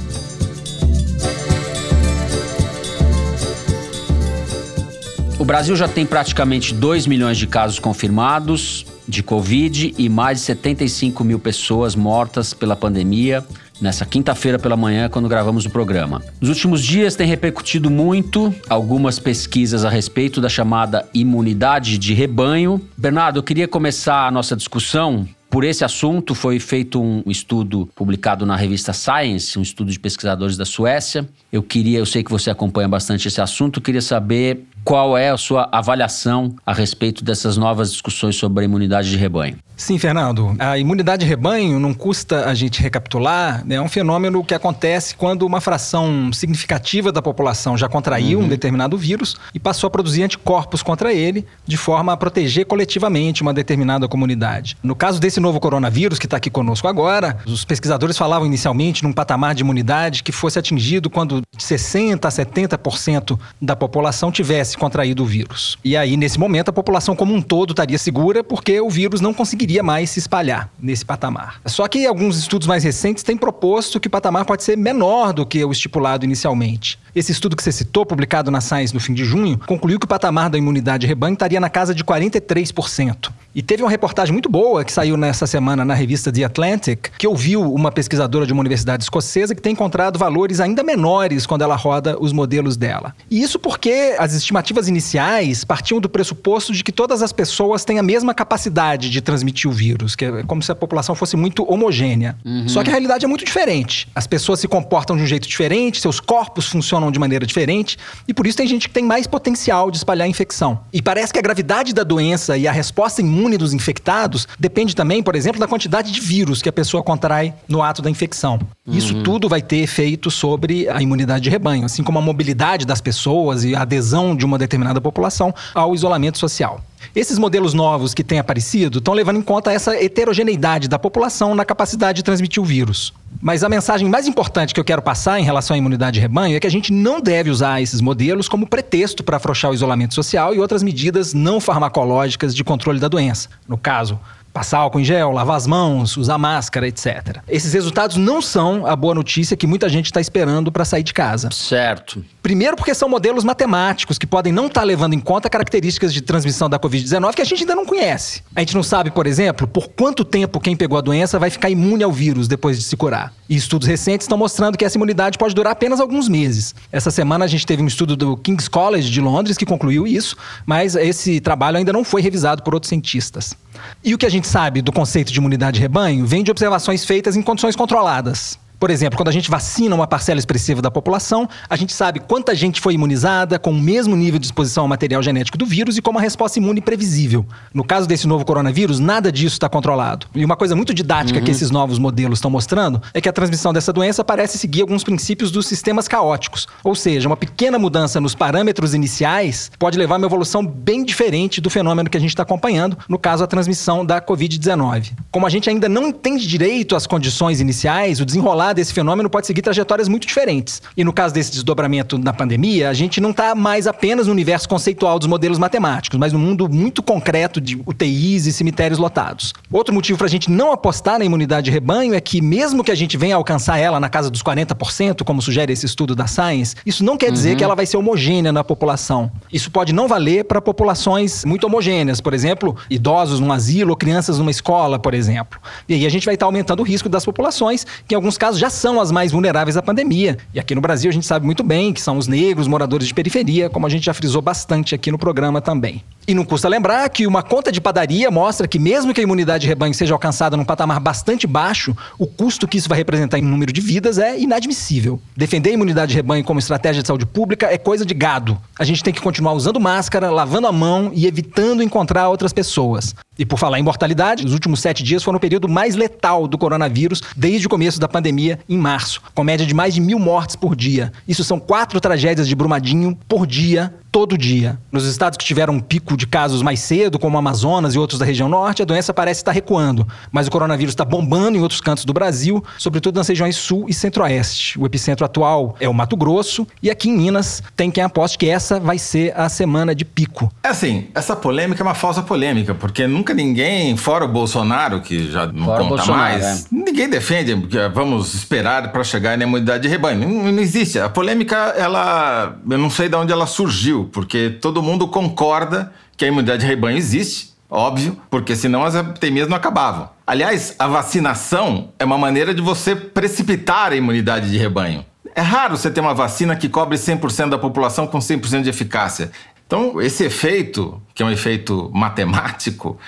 O Brasil já tem praticamente 2 milhões de casos confirmados de Covid e mais de 75 mil pessoas mortas pela pandemia nessa quinta-feira pela manhã, quando gravamos o programa. Nos últimos dias tem repercutido muito algumas pesquisas a respeito da chamada imunidade de rebanho. Bernardo, eu queria começar a nossa discussão por esse assunto foi feito um estudo publicado na revista Science, um estudo de pesquisadores da Suécia. Eu queria, eu sei que você acompanha bastante esse assunto, queria saber qual é a sua avaliação a respeito dessas novas discussões sobre a imunidade de rebanho? Sim, Fernando. A imunidade de rebanho não custa a gente recapitular, né? é um fenômeno que acontece quando uma fração significativa da população já contraiu uhum. um determinado vírus e passou a produzir anticorpos contra ele, de forma a proteger coletivamente uma determinada comunidade. No caso desse novo coronavírus que está aqui conosco agora, os pesquisadores falavam inicialmente num patamar de imunidade que fosse atingido quando 60% a 70% da população tivesse tivesse contraído o vírus. E aí, nesse momento, a população como um todo estaria segura porque o vírus não conseguiria mais se espalhar nesse patamar. Só que alguns estudos mais recentes têm proposto que o patamar pode ser menor do que o estipulado inicialmente. Esse estudo que você citou, publicado na Science no fim de junho, concluiu que o patamar da imunidade rebanho estaria na casa de 43%. E teve uma reportagem muito boa que saiu nessa semana na revista The Atlantic, que ouviu uma pesquisadora de uma universidade escocesa que tem encontrado valores ainda menores quando ela roda os modelos dela. E isso porque as estimativas iniciais partiam do pressuposto de que todas as pessoas têm a mesma capacidade de transmitir o vírus, que é como se a população fosse muito homogênea. Uhum. Só que a realidade é muito diferente. As pessoas se comportam de um jeito diferente, seus corpos funcionam de maneira diferente, e por isso tem gente que tem mais potencial de espalhar a infecção. E parece que a gravidade da doença e a resposta imune dos infectados depende também, por exemplo, da quantidade de vírus que a pessoa contrai no ato da infecção. Uhum. Isso tudo vai ter efeito sobre a imunidade de rebanho, assim como a mobilidade das pessoas e a adesão de uma determinada população ao isolamento social. Esses modelos novos que têm aparecido estão levando em conta essa heterogeneidade da população na capacidade de transmitir o vírus. Mas a mensagem mais importante que eu quero passar em relação à imunidade de rebanho é que a gente não deve usar esses modelos como pretexto para afrouxar o isolamento social e outras medidas não farmacológicas de controle da doença. No caso, passar álcool em gel, lavar as mãos, usar máscara, etc. Esses resultados não são a boa notícia que muita gente está esperando para sair de casa. Certo. Primeiro, porque são modelos matemáticos que podem não estar tá levando em conta características de transmissão da Covid-19 que a gente ainda não conhece. A gente não sabe, por exemplo, por quanto tempo quem pegou a doença vai ficar imune ao vírus depois de se curar. E estudos recentes estão mostrando que essa imunidade pode durar apenas alguns meses. Essa semana a gente teve um estudo do King's College de Londres que concluiu isso, mas esse trabalho ainda não foi revisado por outros cientistas. E o que a gente sabe do conceito de imunidade de rebanho vem de observações feitas em condições controladas. Por exemplo, quando a gente vacina uma parcela expressiva da população, a gente sabe quanta gente foi imunizada com o mesmo nível de exposição ao material genético do vírus e com uma resposta imune previsível. No caso desse novo coronavírus, nada disso está controlado. E uma coisa muito didática uhum. que esses novos modelos estão mostrando é que a transmissão dessa doença parece seguir alguns princípios dos sistemas caóticos. Ou seja, uma pequena mudança nos parâmetros iniciais pode levar a uma evolução bem diferente do fenômeno que a gente está acompanhando, no caso, a transmissão da Covid-19. Como a gente ainda não entende direito as condições iniciais, o desenrolar desse fenômeno pode seguir trajetórias muito diferentes. E no caso desse desdobramento na pandemia, a gente não está mais apenas no universo conceitual dos modelos matemáticos, mas no mundo muito concreto de UTIs e cemitérios lotados. Outro motivo para a gente não apostar na imunidade de rebanho é que, mesmo que a gente venha alcançar ela na casa dos 40%, como sugere esse estudo da Science, isso não quer dizer uhum. que ela vai ser homogênea na população. Isso pode não valer para populações muito homogêneas, por exemplo, idosos num asilo ou crianças numa escola, por exemplo. E aí a gente vai estar tá aumentando o risco das populações, que em alguns casos já são as mais vulneráveis à pandemia. E aqui no Brasil a gente sabe muito bem que são os negros, moradores de periferia, como a gente já frisou bastante aqui no programa também. E não custa lembrar que uma conta de padaria mostra que, mesmo que a imunidade de rebanho seja alcançada num patamar bastante baixo, o custo que isso vai representar em número de vidas é inadmissível. Defender a imunidade de rebanho como estratégia de saúde pública é coisa de gado. A gente tem que continuar usando máscara, lavando a mão e evitando encontrar outras pessoas. E por falar em mortalidade, os últimos sete dias foram o período mais letal do coronavírus desde o começo da pandemia, em março, com média de mais de mil mortes por dia. Isso são quatro tragédias de Brumadinho por dia todo dia. Nos estados que tiveram um pico de casos mais cedo, como Amazonas e outros da região norte, a doença parece estar recuando, mas o coronavírus está bombando em outros cantos do Brasil, sobretudo nas regiões sul e centro-oeste. O epicentro atual é o Mato Grosso e aqui em Minas tem quem aposte que essa vai ser a semana de pico. É assim, essa polêmica é uma falsa polêmica, porque nunca ninguém, fora o Bolsonaro, que já não fora conta mais, é. ninguém defende que vamos esperar para chegar na imunidade de rebanho. Não, não existe. A polêmica, ela, eu não sei de onde ela surgiu porque todo mundo concorda que a imunidade de rebanho existe, óbvio, porque senão as epidemias não acabavam. Aliás, a vacinação é uma maneira de você precipitar a imunidade de rebanho. É raro você ter uma vacina que cobre 100% da população com 100% de eficácia. Então, esse efeito, que é um efeito matemático,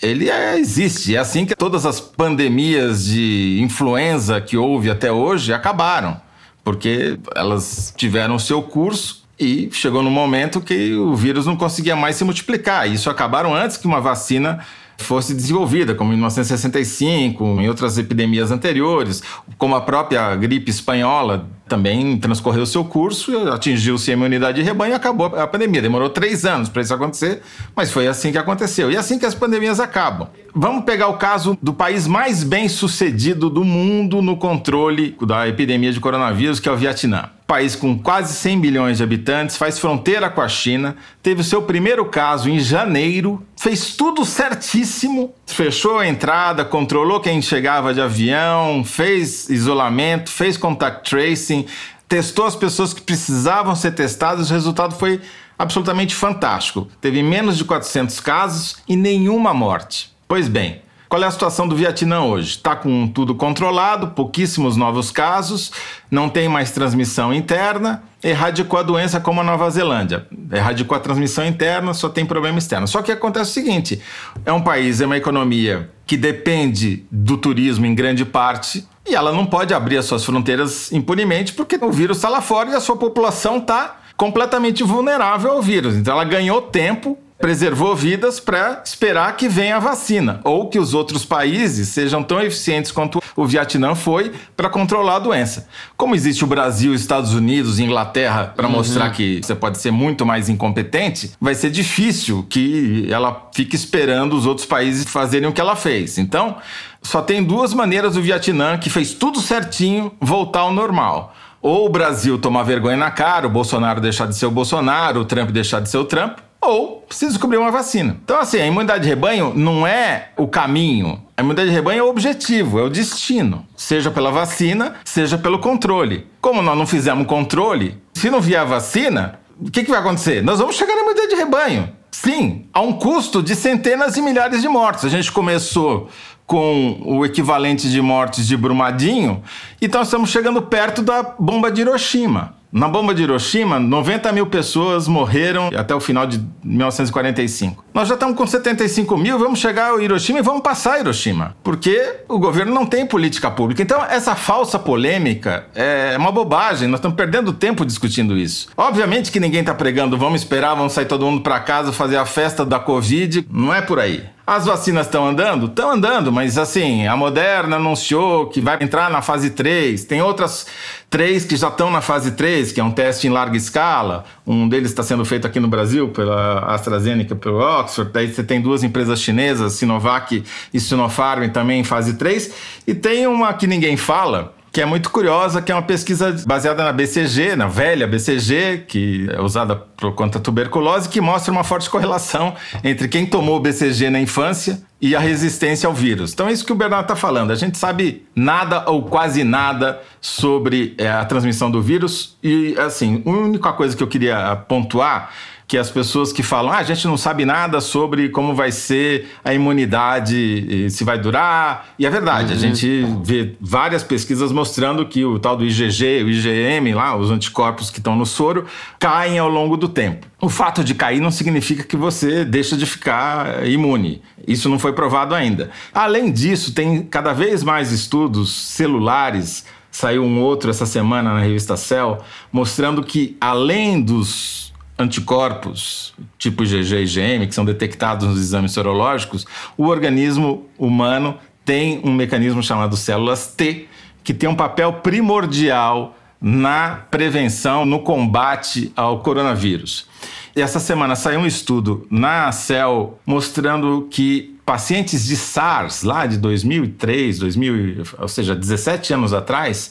ele é, existe. É assim que todas as pandemias de influenza que houve até hoje acabaram, porque elas tiveram seu curso e chegou no momento que o vírus não conseguia mais se multiplicar. Isso acabaram antes que uma vacina fosse desenvolvida, como em 1965, em outras epidemias anteriores, como a própria gripe espanhola também transcorreu seu curso, atingiu-se a imunidade de rebanho e acabou a pandemia. Demorou três anos para isso acontecer, mas foi assim que aconteceu. E é assim que as pandemias acabam. Vamos pegar o caso do país mais bem sucedido do mundo no controle da epidemia de coronavírus, que é o Vietnã. País com quase 100 milhões de habitantes, faz fronteira com a China, teve o seu primeiro caso em janeiro, fez tudo certíssimo, fechou a entrada, controlou quem chegava de avião, fez isolamento, fez contact tracing, testou as pessoas que precisavam ser testadas, o resultado foi absolutamente fantástico. Teve menos de 400 casos e nenhuma morte. Pois bem, qual é a situação do Vietnã hoje? Está com tudo controlado, pouquíssimos novos casos, não tem mais transmissão interna, erradicou a doença como a Nova Zelândia. Erradicou a transmissão interna, só tem problema externo. Só que acontece o seguinte: é um país, é uma economia que depende do turismo em grande parte. E ela não pode abrir as suas fronteiras impunemente porque o vírus está lá fora e a sua população está completamente vulnerável ao vírus. Então ela ganhou tempo preservou vidas para esperar que venha a vacina ou que os outros países sejam tão eficientes quanto o Vietnã foi para controlar a doença. Como existe o Brasil, Estados Unidos, Inglaterra para uhum. mostrar que você pode ser muito mais incompetente, vai ser difícil que ela fique esperando os outros países fazerem o que ela fez. Então, só tem duas maneiras do Vietnã que fez tudo certinho voltar ao normal ou o Brasil tomar vergonha na cara, o Bolsonaro deixar de ser o Bolsonaro, o Trump deixar de ser o Trump, ou precisa descobrir uma vacina. Então, assim, a imunidade de rebanho não é o caminho. A imunidade de rebanho é o objetivo, é o destino. Seja pela vacina, seja pelo controle. Como nós não fizemos controle, se não vier a vacina, o que, que vai acontecer? Nós vamos chegar na imunidade de rebanho. Sim, a um custo de centenas de milhares de mortes. A gente começou com o equivalente de mortes de Brumadinho, então estamos chegando perto da bomba de Hiroshima. Na bomba de Hiroshima, 90 mil pessoas morreram até o final de 1945. Nós já estamos com 75 mil, vamos chegar ao Hiroshima e vamos passar Hiroshima, porque o governo não tem política pública. Então, essa falsa polêmica é uma bobagem, nós estamos perdendo tempo discutindo isso. Obviamente que ninguém está pregando, vamos esperar, vamos sair todo mundo para casa fazer a festa da Covid, não é por aí. As vacinas estão andando? Estão andando, mas assim, a Moderna anunciou que vai entrar na fase 3. Tem outras três que já estão na fase 3, que é um teste em larga escala. Um deles está sendo feito aqui no Brasil pela AstraZeneca pelo Oxford. Daí você tem duas empresas chinesas, Sinovac e Sinopharm, também em fase 3. E tem uma que ninguém fala, que é muito curiosa, que é uma pesquisa baseada na BCG, na velha BCG, que é usada da tuberculose, que mostra uma forte correlação entre quem tomou BCG na infância e a resistência ao vírus. Então é isso que o Bernardo está falando. A gente sabe nada ou quase nada sobre é, a transmissão do vírus e, assim, a única coisa que eu queria pontuar que as pessoas que falam, ah, a gente não sabe nada sobre como vai ser a imunidade, se vai durar. E é verdade, uhum. a gente vê várias pesquisas mostrando que o tal do IgG, o IgM, lá, os anticorpos que estão no soro, caem ao longo do tempo. O fato de cair não significa que você deixa de ficar imune. Isso não foi provado ainda. Além disso, tem cada vez mais estudos celulares saiu um outro essa semana na revista Cell, mostrando que além dos anticorpos tipo IgG e IgM, que são detectados nos exames sorológicos, o organismo humano tem um mecanismo chamado células T, que tem um papel primordial na prevenção, no combate ao coronavírus. E essa semana saiu um estudo na Cell mostrando que pacientes de SARS, lá de 2003, 2000, ou seja, 17 anos atrás,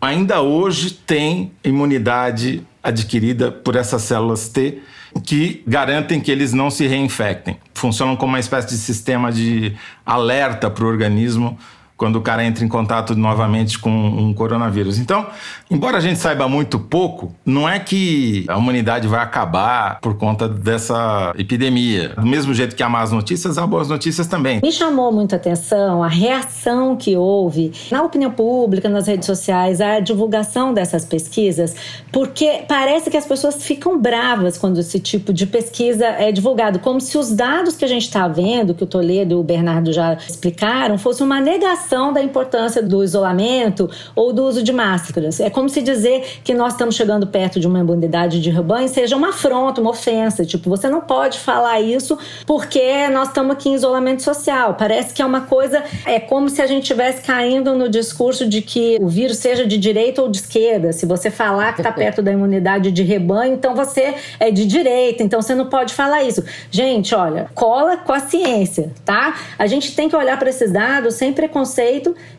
ainda hoje têm imunidade adquirida por essas células T que garantem que eles não se reinfectem. Funcionam como uma espécie de sistema de alerta para o organismo quando o cara entra em contato novamente com um coronavírus. Então, embora a gente saiba muito pouco, não é que a humanidade vai acabar por conta dessa epidemia. Do mesmo jeito que há más notícias, há boas notícias também. Me chamou muita atenção a reação que houve na opinião pública, nas redes sociais, a divulgação dessas pesquisas, porque parece que as pessoas ficam bravas quando esse tipo de pesquisa é divulgado, como se os dados que a gente está vendo, que o Toledo e o Bernardo já explicaram, fosse uma negação da importância do isolamento ou do uso de máscaras. É como se dizer que nós estamos chegando perto de uma imunidade de rebanho seja uma afronta, uma ofensa. Tipo, você não pode falar isso porque nós estamos aqui em isolamento social. Parece que é uma coisa, é como se a gente estivesse caindo no discurso de que o vírus seja de direita ou de esquerda. Se você falar que está perto da imunidade de rebanho, então você é de direita, então você não pode falar isso. Gente, olha, cola com a ciência, tá? A gente tem que olhar para esses dados sem preconceito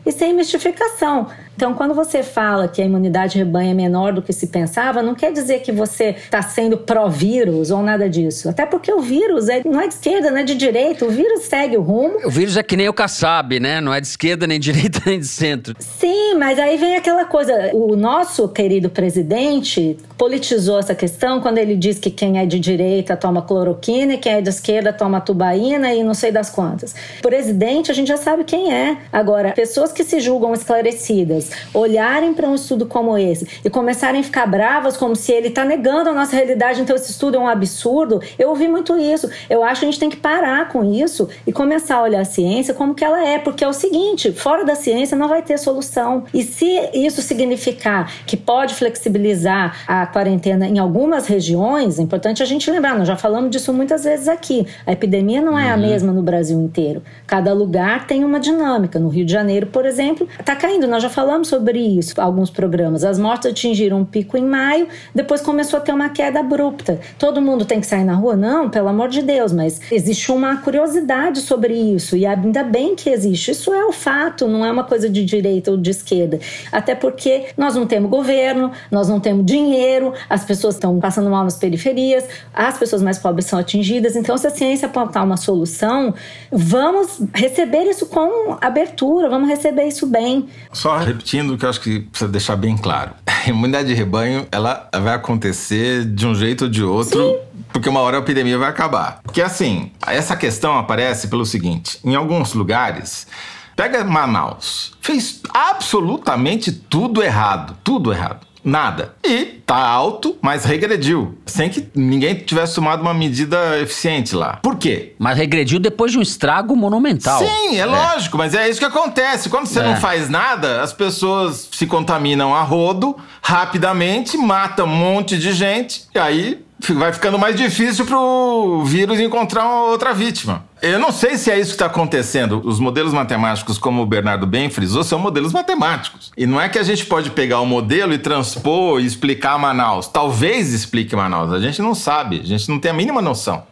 e sem mistificação. Então, quando você fala que a imunidade rebanho é menor do que se pensava, não quer dizer que você está sendo pró-vírus ou nada disso. Até porque o vírus é, não é de esquerda, não é de direita. O vírus segue o rumo. O vírus é que nem o Kassab, né? Não é de esquerda, nem de direita, nem de centro. Sim, mas aí vem aquela coisa. O nosso querido presidente politizou essa questão quando ele diz que quem é de direita toma cloroquina e quem é de esquerda toma tubaína e não sei das quantas. Presidente, a gente já sabe quem é. Agora, pessoas que se julgam esclarecidas, olharem para um estudo como esse e começarem a ficar bravas como se ele está negando a nossa realidade, então esse estudo é um absurdo. Eu ouvi muito isso. Eu acho que a gente tem que parar com isso e começar a olhar a ciência como que ela é, porque é o seguinte, fora da ciência não vai ter solução. E se isso significar que pode flexibilizar a quarentena em algumas regiões, é importante a gente lembrar, nós já falamos disso muitas vezes aqui. A epidemia não é a uhum. mesma no Brasil inteiro. Cada lugar tem uma dinâmica. No Rio de Janeiro, por exemplo, está caindo. Nós já falamos sobre isso alguns programas. As mortes atingiram um pico em maio, depois começou a ter uma queda abrupta. Todo mundo tem que sair na rua? Não, pelo amor de Deus, mas existe uma curiosidade sobre isso e ainda bem que existe. Isso é o fato, não é uma coisa de direita ou de esquerda. Até porque nós não temos governo, nós não temos dinheiro, as pessoas estão passando mal nas periferias, as pessoas mais pobres são atingidas. Então, se a ciência apontar uma solução, vamos receber isso com abertura, vamos receber isso bem. Só repetindo que eu acho que precisa deixar bem claro. A imunidade de rebanho, ela vai acontecer de um jeito ou de outro. Sim porque uma hora a epidemia vai acabar. Porque assim, essa questão aparece pelo seguinte: em alguns lugares, pega Manaus, fez absolutamente tudo errado, tudo errado nada. E tá alto, mas regrediu. Sem que ninguém tivesse tomado uma medida eficiente lá. Por quê? Mas regrediu depois de um estrago monumental. Sim, é, é. lógico, mas é isso que acontece. Quando você é. não faz nada, as pessoas se contaminam a rodo rapidamente, matam um monte de gente, e aí vai ficando mais difícil pro vírus encontrar outra vítima. Eu não sei se é isso que está acontecendo. Os modelos matemáticos, como o Bernardo bem frisou, são modelos matemáticos. E não é que a gente pode pegar o modelo e transpor e explicar Manaus. Talvez explique Manaus. A gente não sabe, a gente não tem a mínima noção.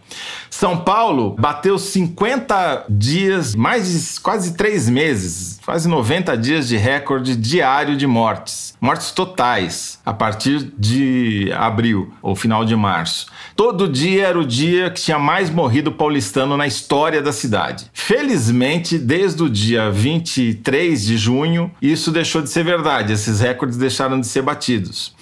São Paulo bateu 50 dias, mais de quase três meses, quase 90 dias de recorde diário de mortes. Mortes totais, a partir de abril ou final de março. Todo dia era o dia que tinha mais morrido paulistano na história da cidade. Felizmente, desde o dia 23 de junho, isso deixou de ser verdade, esses recordes deixaram de ser batidos.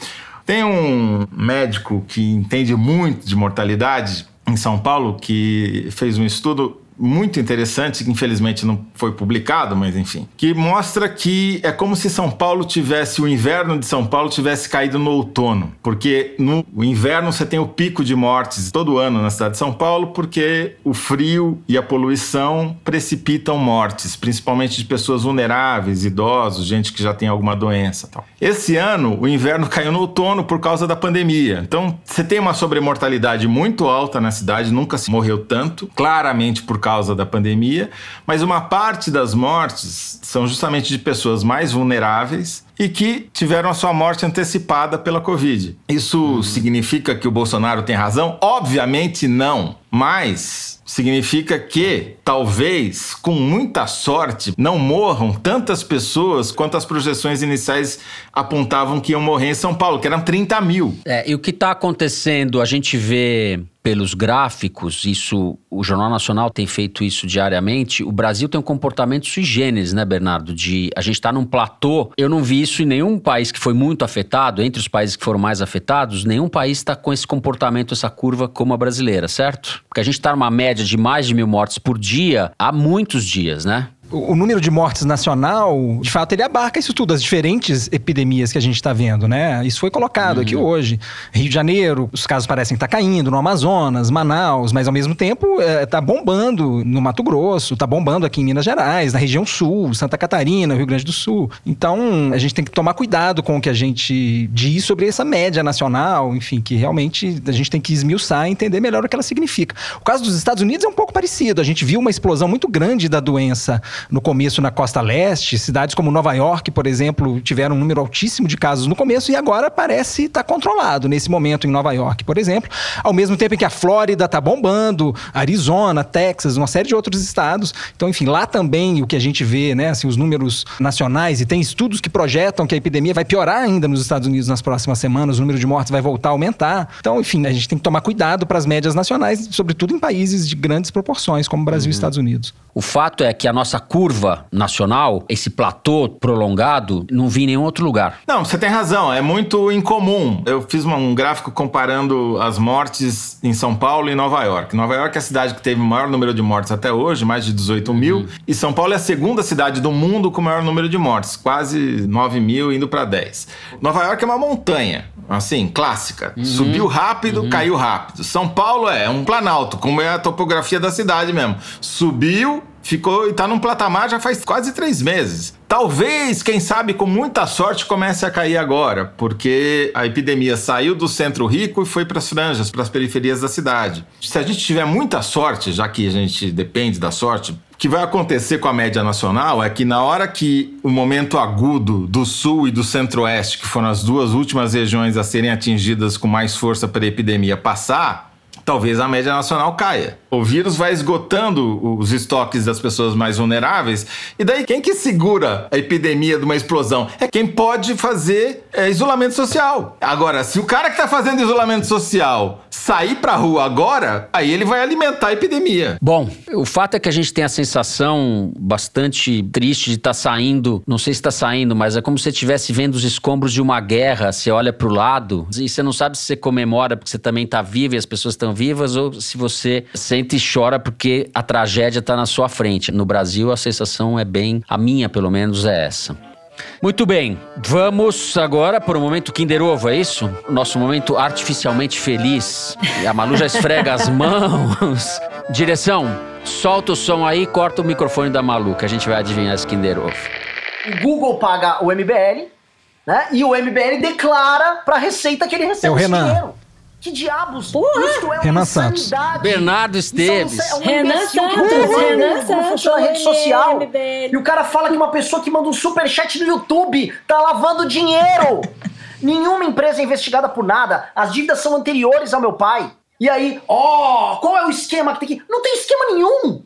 Tem um médico que entende muito de mortalidade em São Paulo que fez um estudo muito interessante, que infelizmente não foi publicado, mas enfim, que mostra que é como se São Paulo tivesse, o inverno de São Paulo tivesse caído no outono, porque no inverno você tem o pico de mortes todo ano na cidade de São Paulo, porque o frio e a poluição precipitam mortes, principalmente de pessoas vulneráveis, idosos, gente que já tem alguma doença tal. Esse ano, o inverno caiu no outono por causa da pandemia. Então, você tem uma sobremortalidade muito alta na cidade, nunca se morreu tanto, claramente por causa causa da pandemia, mas uma parte das mortes são justamente de pessoas mais vulneráveis e que tiveram a sua morte antecipada pela Covid. Isso uhum. significa que o Bolsonaro tem razão? Obviamente não, mas significa que talvez, com muita sorte, não morram tantas pessoas quanto as projeções iniciais apontavam que iam morrer em São Paulo, que eram 30 mil. É, e o que está acontecendo, a gente vê pelos gráficos, isso o Jornal Nacional tem feito isso diariamente. O Brasil tem um comportamento sui generis, né, Bernardo? De a gente está num platô. Eu não vi isso em nenhum país que foi muito afetado, entre os países que foram mais afetados, nenhum país está com esse comportamento, essa curva como a brasileira, certo? Porque a gente está numa média de mais de mil mortes por dia há muitos dias, né? O número de mortes nacional, de fato, ele abarca isso tudo, as diferentes epidemias que a gente está vendo, né? Isso foi colocado uhum. aqui hoje. Rio de Janeiro, os casos parecem estar tá caindo, no Amazonas, Manaus, mas ao mesmo tempo está é, bombando no Mato Grosso, está bombando aqui em Minas Gerais, na região sul, Santa Catarina, Rio Grande do Sul. Então, a gente tem que tomar cuidado com o que a gente diz sobre essa média nacional, enfim, que realmente a gente tem que esmiuçar e entender melhor o que ela significa. O caso dos Estados Unidos é um pouco parecido. A gente viu uma explosão muito grande da doença no começo na costa leste, cidades como Nova York, por exemplo, tiveram um número altíssimo de casos no começo e agora parece estar tá controlado nesse momento em Nova York, por exemplo, ao mesmo tempo em que a Flórida está bombando, Arizona, Texas, uma série de outros estados. Então, enfim, lá também o que a gente vê, né, assim, os números nacionais e tem estudos que projetam que a epidemia vai piorar ainda nos Estados Unidos nas próximas semanas, o número de mortes vai voltar a aumentar. Então, enfim, a gente tem que tomar cuidado para as médias nacionais, sobretudo em países de grandes proporções, como Brasil uhum. e Estados Unidos. O fato é que a nossa curva nacional, esse platô prolongado, não vi em nenhum outro lugar. Não, você tem razão, é muito incomum. Eu fiz um gráfico comparando as mortes em São Paulo e Nova York. Nova York é a cidade que teve o maior número de mortes até hoje, mais de 18 mil, uhum. e São Paulo é a segunda cidade do mundo com o maior número de mortes, quase 9 mil, indo para 10. Nova York é uma montanha, assim, clássica. Uhum. Subiu rápido, uhum. caiu rápido. São Paulo é um planalto, como é a topografia da cidade mesmo. Subiu, ficou e tá num patamar já faz quase três meses. Talvez, quem sabe, com muita sorte, comece a cair agora, porque a epidemia saiu do centro rico e foi para as franjas, para as periferias da cidade. Se a gente tiver muita sorte, já que a gente depende da sorte, o que vai acontecer com a média nacional é que na hora que o momento agudo do sul e do centro-oeste, que foram as duas últimas regiões a serem atingidas com mais força pela epidemia, passar, talvez a média nacional caia. O vírus vai esgotando os estoques das pessoas mais vulneráveis, e daí quem que segura a epidemia de uma explosão? É quem pode fazer é, isolamento social. Agora, se o cara que está fazendo isolamento social sair pra rua agora, aí ele vai alimentar a epidemia. Bom, o fato é que a gente tem a sensação bastante triste de estar tá saindo, não sei se está saindo, mas é como se você estivesse vendo os escombros de uma guerra, você olha pro lado e você não sabe se você comemora porque você também está vivo e as pessoas estão vivas ou se você sente e chora porque a tragédia está na sua frente. No Brasil, a sensação é bem, a minha pelo menos, é essa. Muito bem, vamos agora para o momento Kinder Ovo, é isso? Nosso momento artificialmente feliz. A Malu já esfrega as mãos. Direção, solta o som aí, corta o microfone da Malu, que a gente vai adivinhar esse Kinder Ovo. O Google paga o MBL, né? E o MBL declara para a Receita que ele recebe é o Renan. dinheiro. Que diabos? Porra. Isto é Renan Santos. Bernardo Esteves. É um, é um Renan Santos. Renan Santos. funciona a rede social. E o cara fala que uma pessoa que manda um superchat no YouTube tá lavando dinheiro. Nenhuma empresa é investigada por nada. As dívidas são anteriores ao meu pai. E aí, ó, oh, qual é o esquema que tem que. Não tem esquema nenhum.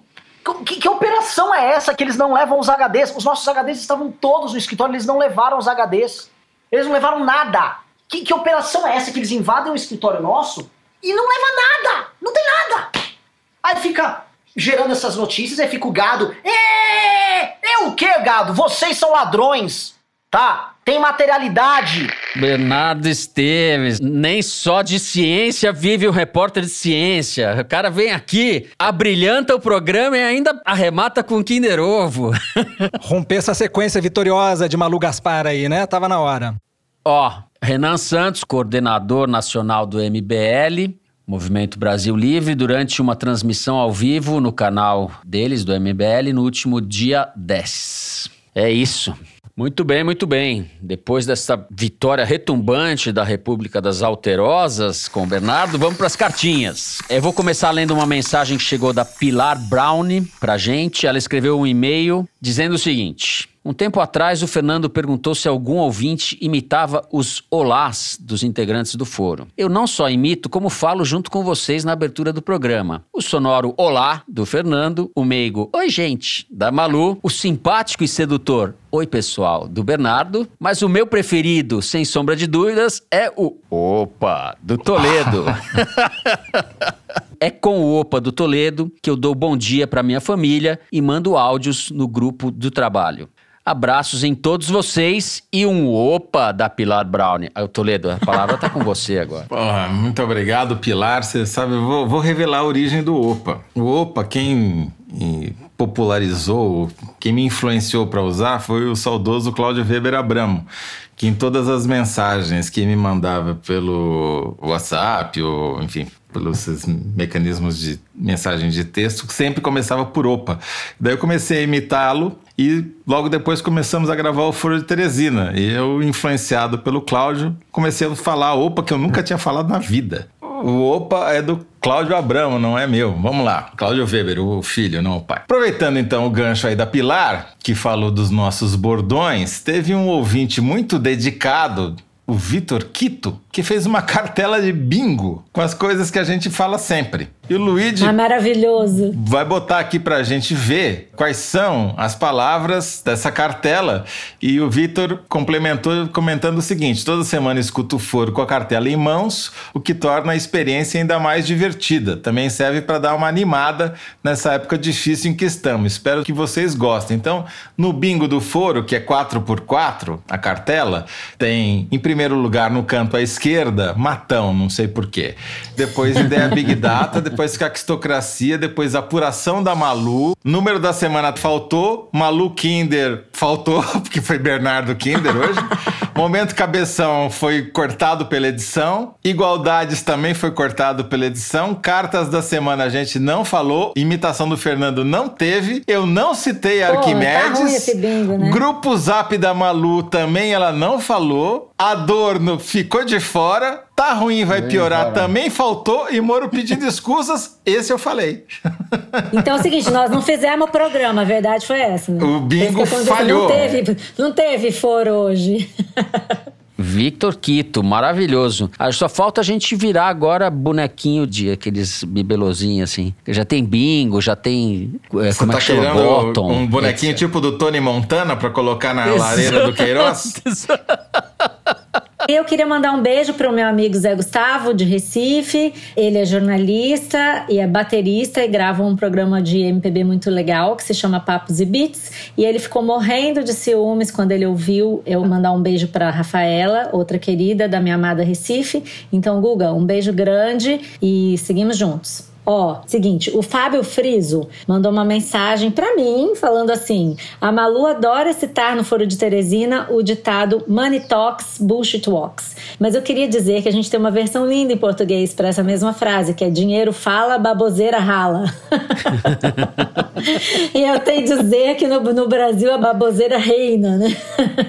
Que, que, operação é essa que eles não levam os HDs? Os nossos HDs estavam todos no escritório, eles não levaram os HDs. Eles não levaram nada. Que, que operação é essa que eles invadem o escritório nosso e não leva nada? Não tem nada. Aí fica gerando essas notícias, aí fica o gado. É, é o que, gado? Vocês são ladrões, tá? Tem materialidade. Bernardo Esteves, nem só de ciência vive o repórter de ciência. O cara vem aqui, abrilhanta o programa e ainda arremata com Kinder Ovo. Romper essa sequência vitoriosa de Malu Gaspar aí, né? Tava na hora. Ó, Renan Santos, coordenador nacional do MBL, Movimento Brasil Livre, durante uma transmissão ao vivo no canal deles, do MBL, no último dia 10. É isso. Muito bem, muito bem. Depois dessa vitória retumbante da República das Alterosas com o Bernardo, vamos para as cartinhas. Eu vou começar lendo uma mensagem que chegou da Pilar Brown para gente. Ela escreveu um e-mail dizendo o seguinte: um tempo atrás, o Fernando perguntou se algum ouvinte imitava os olás dos integrantes do foro. Eu não só imito, como falo junto com vocês na abertura do programa. O sonoro olá do Fernando, o meigo oi gente da Malu, o simpático e sedutor oi pessoal do Bernardo, mas o meu preferido, sem sombra de dúvidas, é o opa do Toledo. É com o Opa do Toledo que eu dou bom dia para minha família e mando áudios no grupo do trabalho. Abraços em todos vocês e um opa da Pilar Brown. O Toledo, a palavra tá com você agora. Porra, muito obrigado, Pilar. Você sabe, vou, vou revelar a origem do opa. O opa, quem popularizou, quem me influenciou para usar foi o saudoso Cláudio Weber Abramo, que em todas as mensagens que me mandava pelo WhatsApp ou, enfim, pelos mecanismos de mensagem de texto, sempre começava por opa. Daí eu comecei a imitá-lo e logo depois começamos a gravar o Foro de Teresina. E eu, influenciado pelo Cláudio, comecei a falar opa que eu nunca tinha falado na vida. o opa é do Cláudio Abramo, não é meu. Vamos lá, Cláudio Weber, o filho, não o pai. Aproveitando então o gancho aí da Pilar, que falou dos nossos bordões, teve um ouvinte muito dedicado o Vitor Quito, que fez uma cartela de bingo com as coisas que a gente fala sempre. E o Luigi. Ah, maravilhoso. Vai botar aqui pra gente ver quais são as palavras dessa cartela. E o Vitor complementou comentando o seguinte: toda semana escuto o foro com a cartela em mãos, o que torna a experiência ainda mais divertida. Também serve para dar uma animada nessa época difícil em que estamos. Espero que vocês gostem. Então, no bingo do foro, que é 4x4, a cartela, tem em primeiro lugar no canto à esquerda, matão, não sei porquê. Depois ideia Big Data, depois Caquistocracia, depois Apuração da Malu. Número da semana faltou, Malu Kinder faltou, porque foi Bernardo Kinder hoje. Momento Cabeção foi cortado pela edição. Igualdades também foi cortado pela edição. Cartas da semana a gente não falou. Imitação do Fernando não teve. Eu não citei Pô, Arquimedes. Tá ruim esse bingo, né? Grupo Zap da Malu também ela não falou. Adorno ficou de fora. Tá ruim, vai piorar. Também faltou. E Moro pedindo escusas. Esse eu falei. Então é o seguinte, nós não fizemos o programa, a verdade foi essa, né? O bingo falhou. Não teve, não teve foro hoje. Victor Quito, maravilhoso. Ah, Só falta a gente virar agora bonequinho de aqueles bibelozinhos assim. Já tem bingo, já tem. é, Você como tá é que chama? Bottom. um bonequinho etc. tipo do Tony Montana pra colocar na lareira do Queiroz? Eu queria mandar um beijo para o meu amigo Zé Gustavo, de Recife. Ele é jornalista e é baterista e grava um programa de MPB muito legal que se chama Papos e Beats. E ele ficou morrendo de ciúmes quando ele ouviu eu mandar um beijo para Rafaela, outra querida da minha amada Recife. Então, Guga, um beijo grande e seguimos juntos. Ó, seguinte, o Fábio Friso mandou uma mensagem pra mim falando assim: a Malu adora citar no Foro de Teresina o ditado Money Talks, Bullshit Walks. Mas eu queria dizer que a gente tem uma versão linda em português pra essa mesma frase, que é dinheiro fala, baboseira rala. e eu tenho que dizer que no, no Brasil a baboseira reina, né?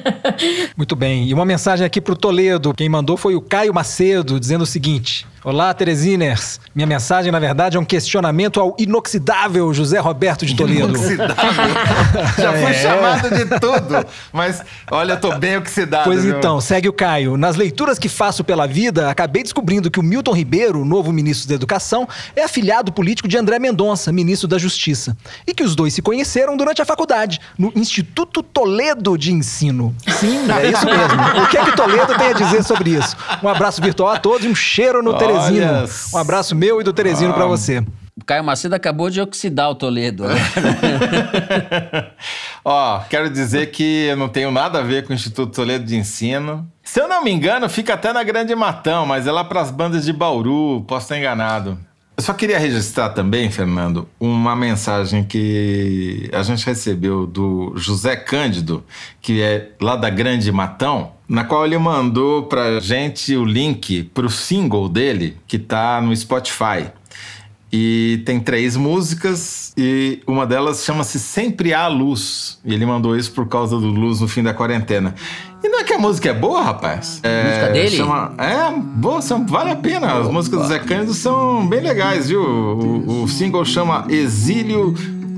Muito bem. E uma mensagem aqui pro Toledo. Quem mandou foi o Caio Macedo, dizendo o seguinte: Olá, Teresiners. Minha mensagem, na verdade, é um questionamento ao inoxidável José Roberto de Toledo. Já fui É. chamado de tudo. Mas, olha, eu tô bem oxidado. Pois viu? então, segue o Caio. Nas leituras que faço pela vida, acabei descobrindo que o Milton Ribeiro, novo ministro da Educação, é afilhado político de André Mendonça, ministro da Justiça. E que os dois se conheceram durante a faculdade, no Instituto Toledo de Ensino. Sim, é isso mesmo. O que é que Toledo tem a dizer sobre isso? Um abraço virtual a todos e um cheiro no Olha Teresino. Um abraço meu e do Teresino pra você. O Caio Macedo acabou de oxidar o Toledo. né? Ó, quero dizer que eu não tenho nada a ver com o Instituto Toledo de Ensino. Se eu não me engano, fica até na Grande Matão, mas é lá pras bandas de Bauru, posso estar enganado. Eu só queria registrar também, Fernando, uma mensagem que a gente recebeu do José Cândido, que é lá da Grande Matão, na qual ele mandou pra gente o link pro single dele, que tá no Spotify. E tem três músicas e uma delas chama-se Sempre Há Luz. E ele mandou isso por causa do luz no fim da quarentena. E não é que a música é boa, rapaz? É, Música dele? Chama, é, boa, são, vale a pena. As músicas do Zé Cândido são bem legais, viu? O, o single chama Exílio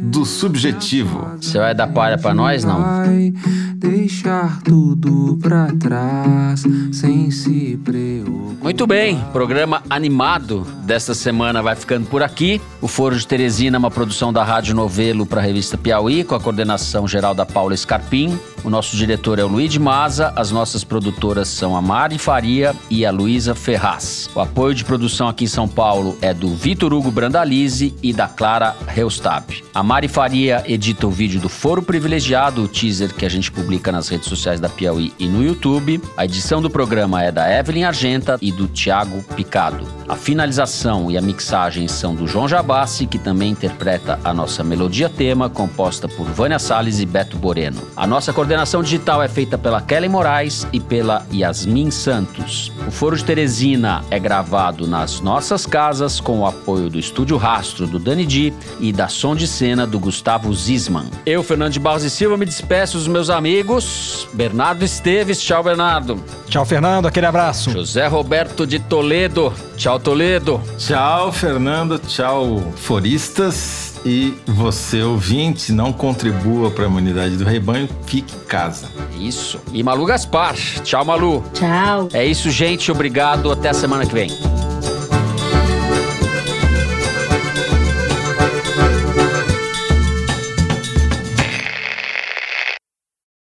do Subjetivo. Você vai dar palha pra nós, não? Vai deixar tudo pra trás sem se preocupar. Muito bem, programa animado desta semana vai ficando por aqui. O Foro de Teresina é uma produção da Rádio Novelo para a revista Piauí, com a coordenação geral da Paula Scarpim. O nosso diretor é o Luiz de Maza, as nossas produtoras são a Mari Faria e a Luísa Ferraz. O apoio de produção aqui em São Paulo é do Vitor Hugo Brandalize e da Clara Reustab. A Mari Faria edita o vídeo do Foro Privilegiado, o teaser que a gente publica nas redes sociais da Piauí e no YouTube. A edição do programa é da Evelyn Argenta e do Tiago Picado. A finalização e a mixagem são do João Jabassi, que também interpreta a nossa melodia tema, composta por Vânia Salles e Beto Boreno. A nossa coordenação digital é feita pela Kelly Moraes e pela Yasmin Santos. O Foro de Teresina é gravado nas nossas casas com o apoio do Estúdio Rastro do Dani Di e da Som de Cena do Gustavo Zisman. Eu, Fernando de Barros e Silva, me despeço dos meus amigos. Bernardo Esteves, tchau Bernardo. Tchau, Fernando. Aquele abraço. José Roberto de Toledo. Tchau, Toledo. Tchau, Fernando. Tchau, foristas. E você, ouvinte, não contribua para a imunidade do rebanho, fique em casa. Isso. E Malu Gaspar. Tchau, Malu. Tchau. É isso, gente. Obrigado. Até a semana que vem.